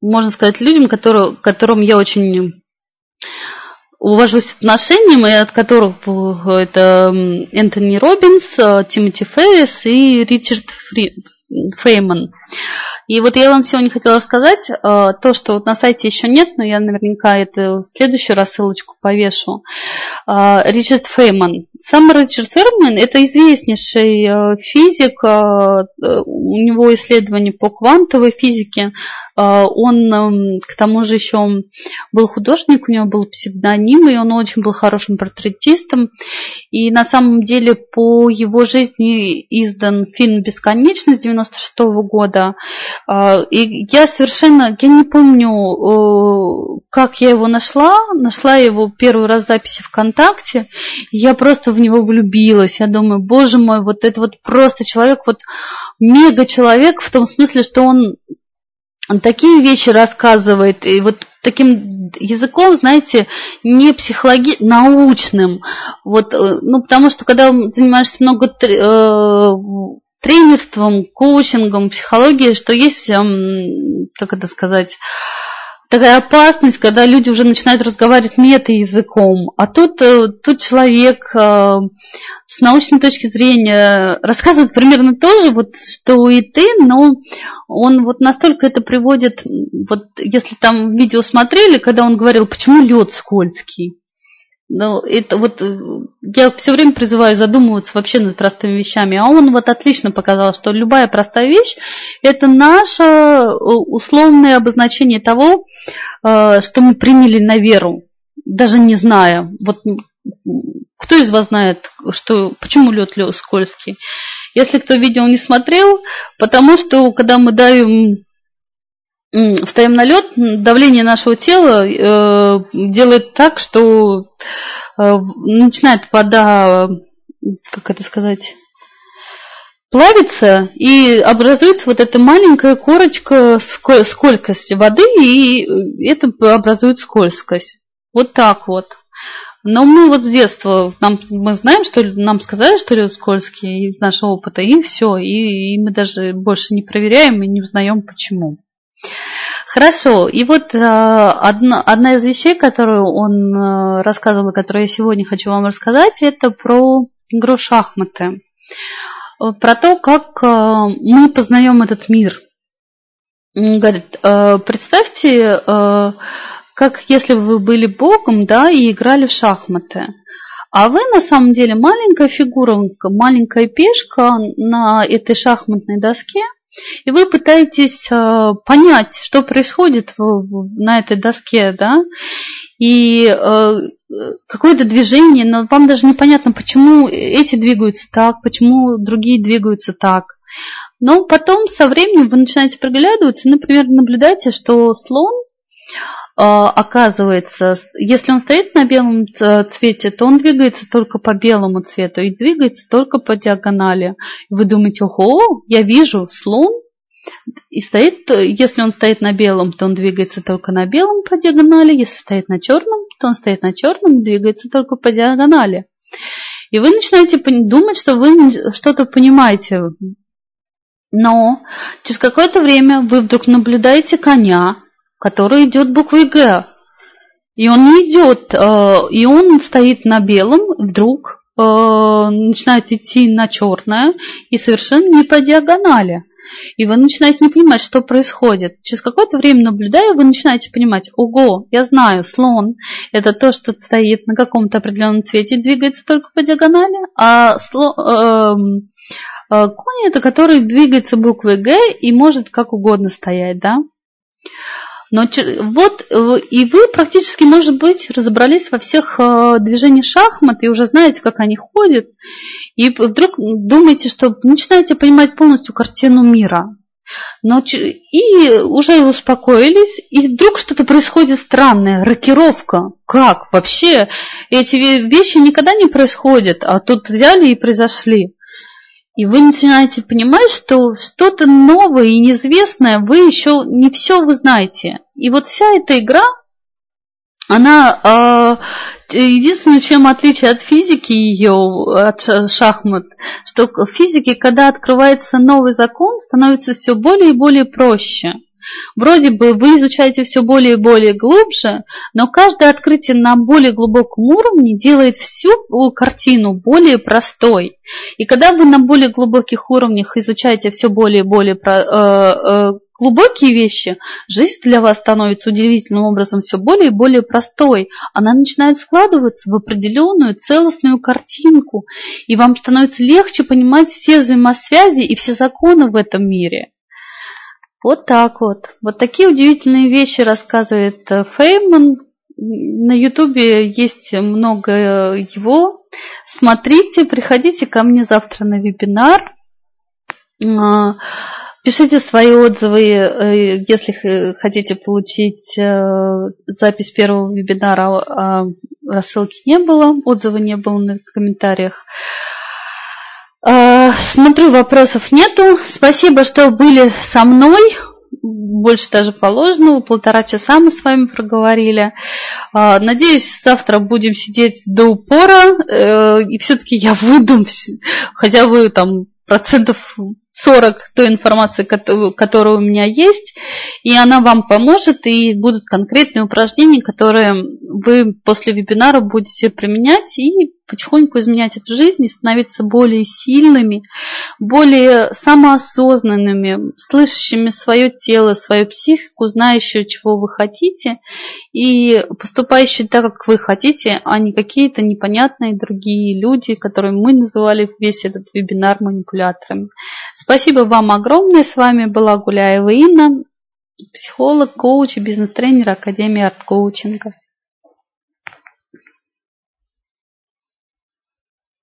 Speaker 1: можно сказать, людям, которые, которым я очень увожусь отношениям, и от которых это Энтони Робинс, э, Тимоти Феррис и Ричард Фри... Фейман. И вот я вам сегодня хотела рассказать э, то, что вот на сайте еще нет, но я наверняка это в следующую рассылочку повешу. Э, Ричард Фейман. Сам Ричард Фейман – это известнейший э, физик, э, у него исследования по квантовой физике, э, он эм, к тому же еще был художник, у него был псевдоним, и он очень был хорошим портретистом. И на самом деле по его жизни издан фильм «Бесконечность» 96 года. А, и я совершенно, я не помню, э, как я его нашла. Нашла его первый раз в записи ВКонтакте. Я просто в него влюбилась. Я думаю, боже мой, вот это вот просто человек, вот мега человек в том смысле, что он такие вещи рассказывает, и вот таким языком, знаете, не психологи... научным. Вот, э, ну, потому что когда занимаешься много э, тренерством, коучингом, психологией, что есть, как это сказать, такая опасность, когда люди уже начинают разговаривать мета-языком. А тут, э, тут человек э, с научной точки зрения рассказывает примерно то же, вот, что и ты, но он вот настолько это приводит, вот если там видео смотрели, когда он говорил, почему лед скользкий. Ну, это вот э, я все время призываю задумываться вообще над простыми вещами, а он вот отлично показал, что любая простая вещь – это наше э, условное обозначение того, э, что мы приняли на веру, даже не зная. Вот кто из вас знает, что, почему лед скользкий? Если кто видео не смотрел, потому что когда мы давим встаем на лед, давление нашего тела э, делает так, что э, начинает вода, как это сказать, плавиться, и образуется вот эта маленькая корочка сколькости воды, и это образует скользкость. Вот так вот. Но мы вот с детства, нам, мы знаем, что нам сказали, что лед скользкий из нашего опыта, и все. И, и мы даже больше не проверяем и не узнаем, почему. Хорошо, и вот э, одна, одна из вещей, которую он э, рассказывал, которую я сегодня хочу вам рассказать, это про игру шахматы. Про то, как э, мы познаем этот мир. Говорит, э, представьте, э, как если бы вы были богом, да, и играли в шахматы. А вы на самом деле маленькая фигура, маленькая пешка на этой шахматной доске – и вы пытаетесь э, понять, что происходит на этой доске, да, и э, какое-то движение, но вам даже непонятно, почему эти двигаются так, почему другие двигаются так. Но потом со временем вы начинаете приглядываться, например, наблюдаете, что слон оказывается, если он стоит на белом цвете, то он двигается только по белому цвету и двигается только по диагонали. Вы думаете, ого, я вижу слон, и стоит, если он стоит на белом, то он двигается только на белом по диагонали, если стоит на черном, то он стоит на черном и двигается только по диагонали. И вы начинаете думать, что вы что-то понимаете. Но через какое-то время вы вдруг наблюдаете коня, который идет буквой Г. И он не идет, э, и он стоит на белом, вдруг э, начинает идти на черное и совершенно не по диагонали. И вы начинаете не понимать, что происходит. Через какое-то время наблюдая, вы начинаете понимать, ого, я знаю, слон – это то, что стоит на каком-то определенном цвете и двигается только по диагонали, а сло, э, э, конь – это который двигается буквой Г и может как угодно стоять, да? Но вот и вы практически, может быть, разобрались во всех э, движениях шахмат и уже знаете, как они ходят. И вдруг думаете, что начинаете понимать полностью картину мира. Но, и уже успокоились, и вдруг что-то происходит странное, рокировка. Как? Вообще эти вещи никогда не происходят, а тут взяли и произошли. И вы начинаете понимать, что что-то новое и неизвестное вы еще не все вы знаете. И вот вся эта игра, она э, единственное, чем отличие от физики ее, от шахмат, что в физике, когда открывается новый закон, становится все более и более проще. Вроде бы вы изучаете все более и более глубже, но каждое открытие на более глубоком уровне делает всю картину более простой. И когда вы на более глубоких уровнях изучаете все более и более э, э, глубокие вещи, жизнь для вас становится удивительным образом все более и более простой. Она начинает складываться в определенную целостную картинку, и вам становится легче понимать все взаимосвязи и все законы в этом мире. Вот так вот. Вот такие удивительные вещи рассказывает э, Фейман. На Ютубе есть много его. Смотрите, приходите ко мне завтра на вебинар. А, пишите свои отзывы, э, если хотите получить э, запись первого вебинара, а рассылки не было, отзыва не было на комментариях. А, смотрю, вопросов нету. Спасибо, что были со мной. Больше даже положенного. Полтора часа мы с вами проговорили. А, надеюсь, завтра будем сидеть до упора. Э, и все-таки я выдам, хотя бы там процентов 40 той информации, которая у меня есть, и она вам поможет, и будут конкретные упражнения, которые вы после вебинара будете применять и потихоньку изменять эту жизнь и становиться более сильными, более самоосознанными, слышащими свое тело, свою психику, знающие, чего вы хотите, и поступающие так, как вы хотите, а не какие-то непонятные другие люди, которые мы называли весь этот вебинар манипуляторами. Спасибо вам огромное. С вами была Гуляева Инна, психолог, коуч и бизнес-тренер Академии арт-коучинга.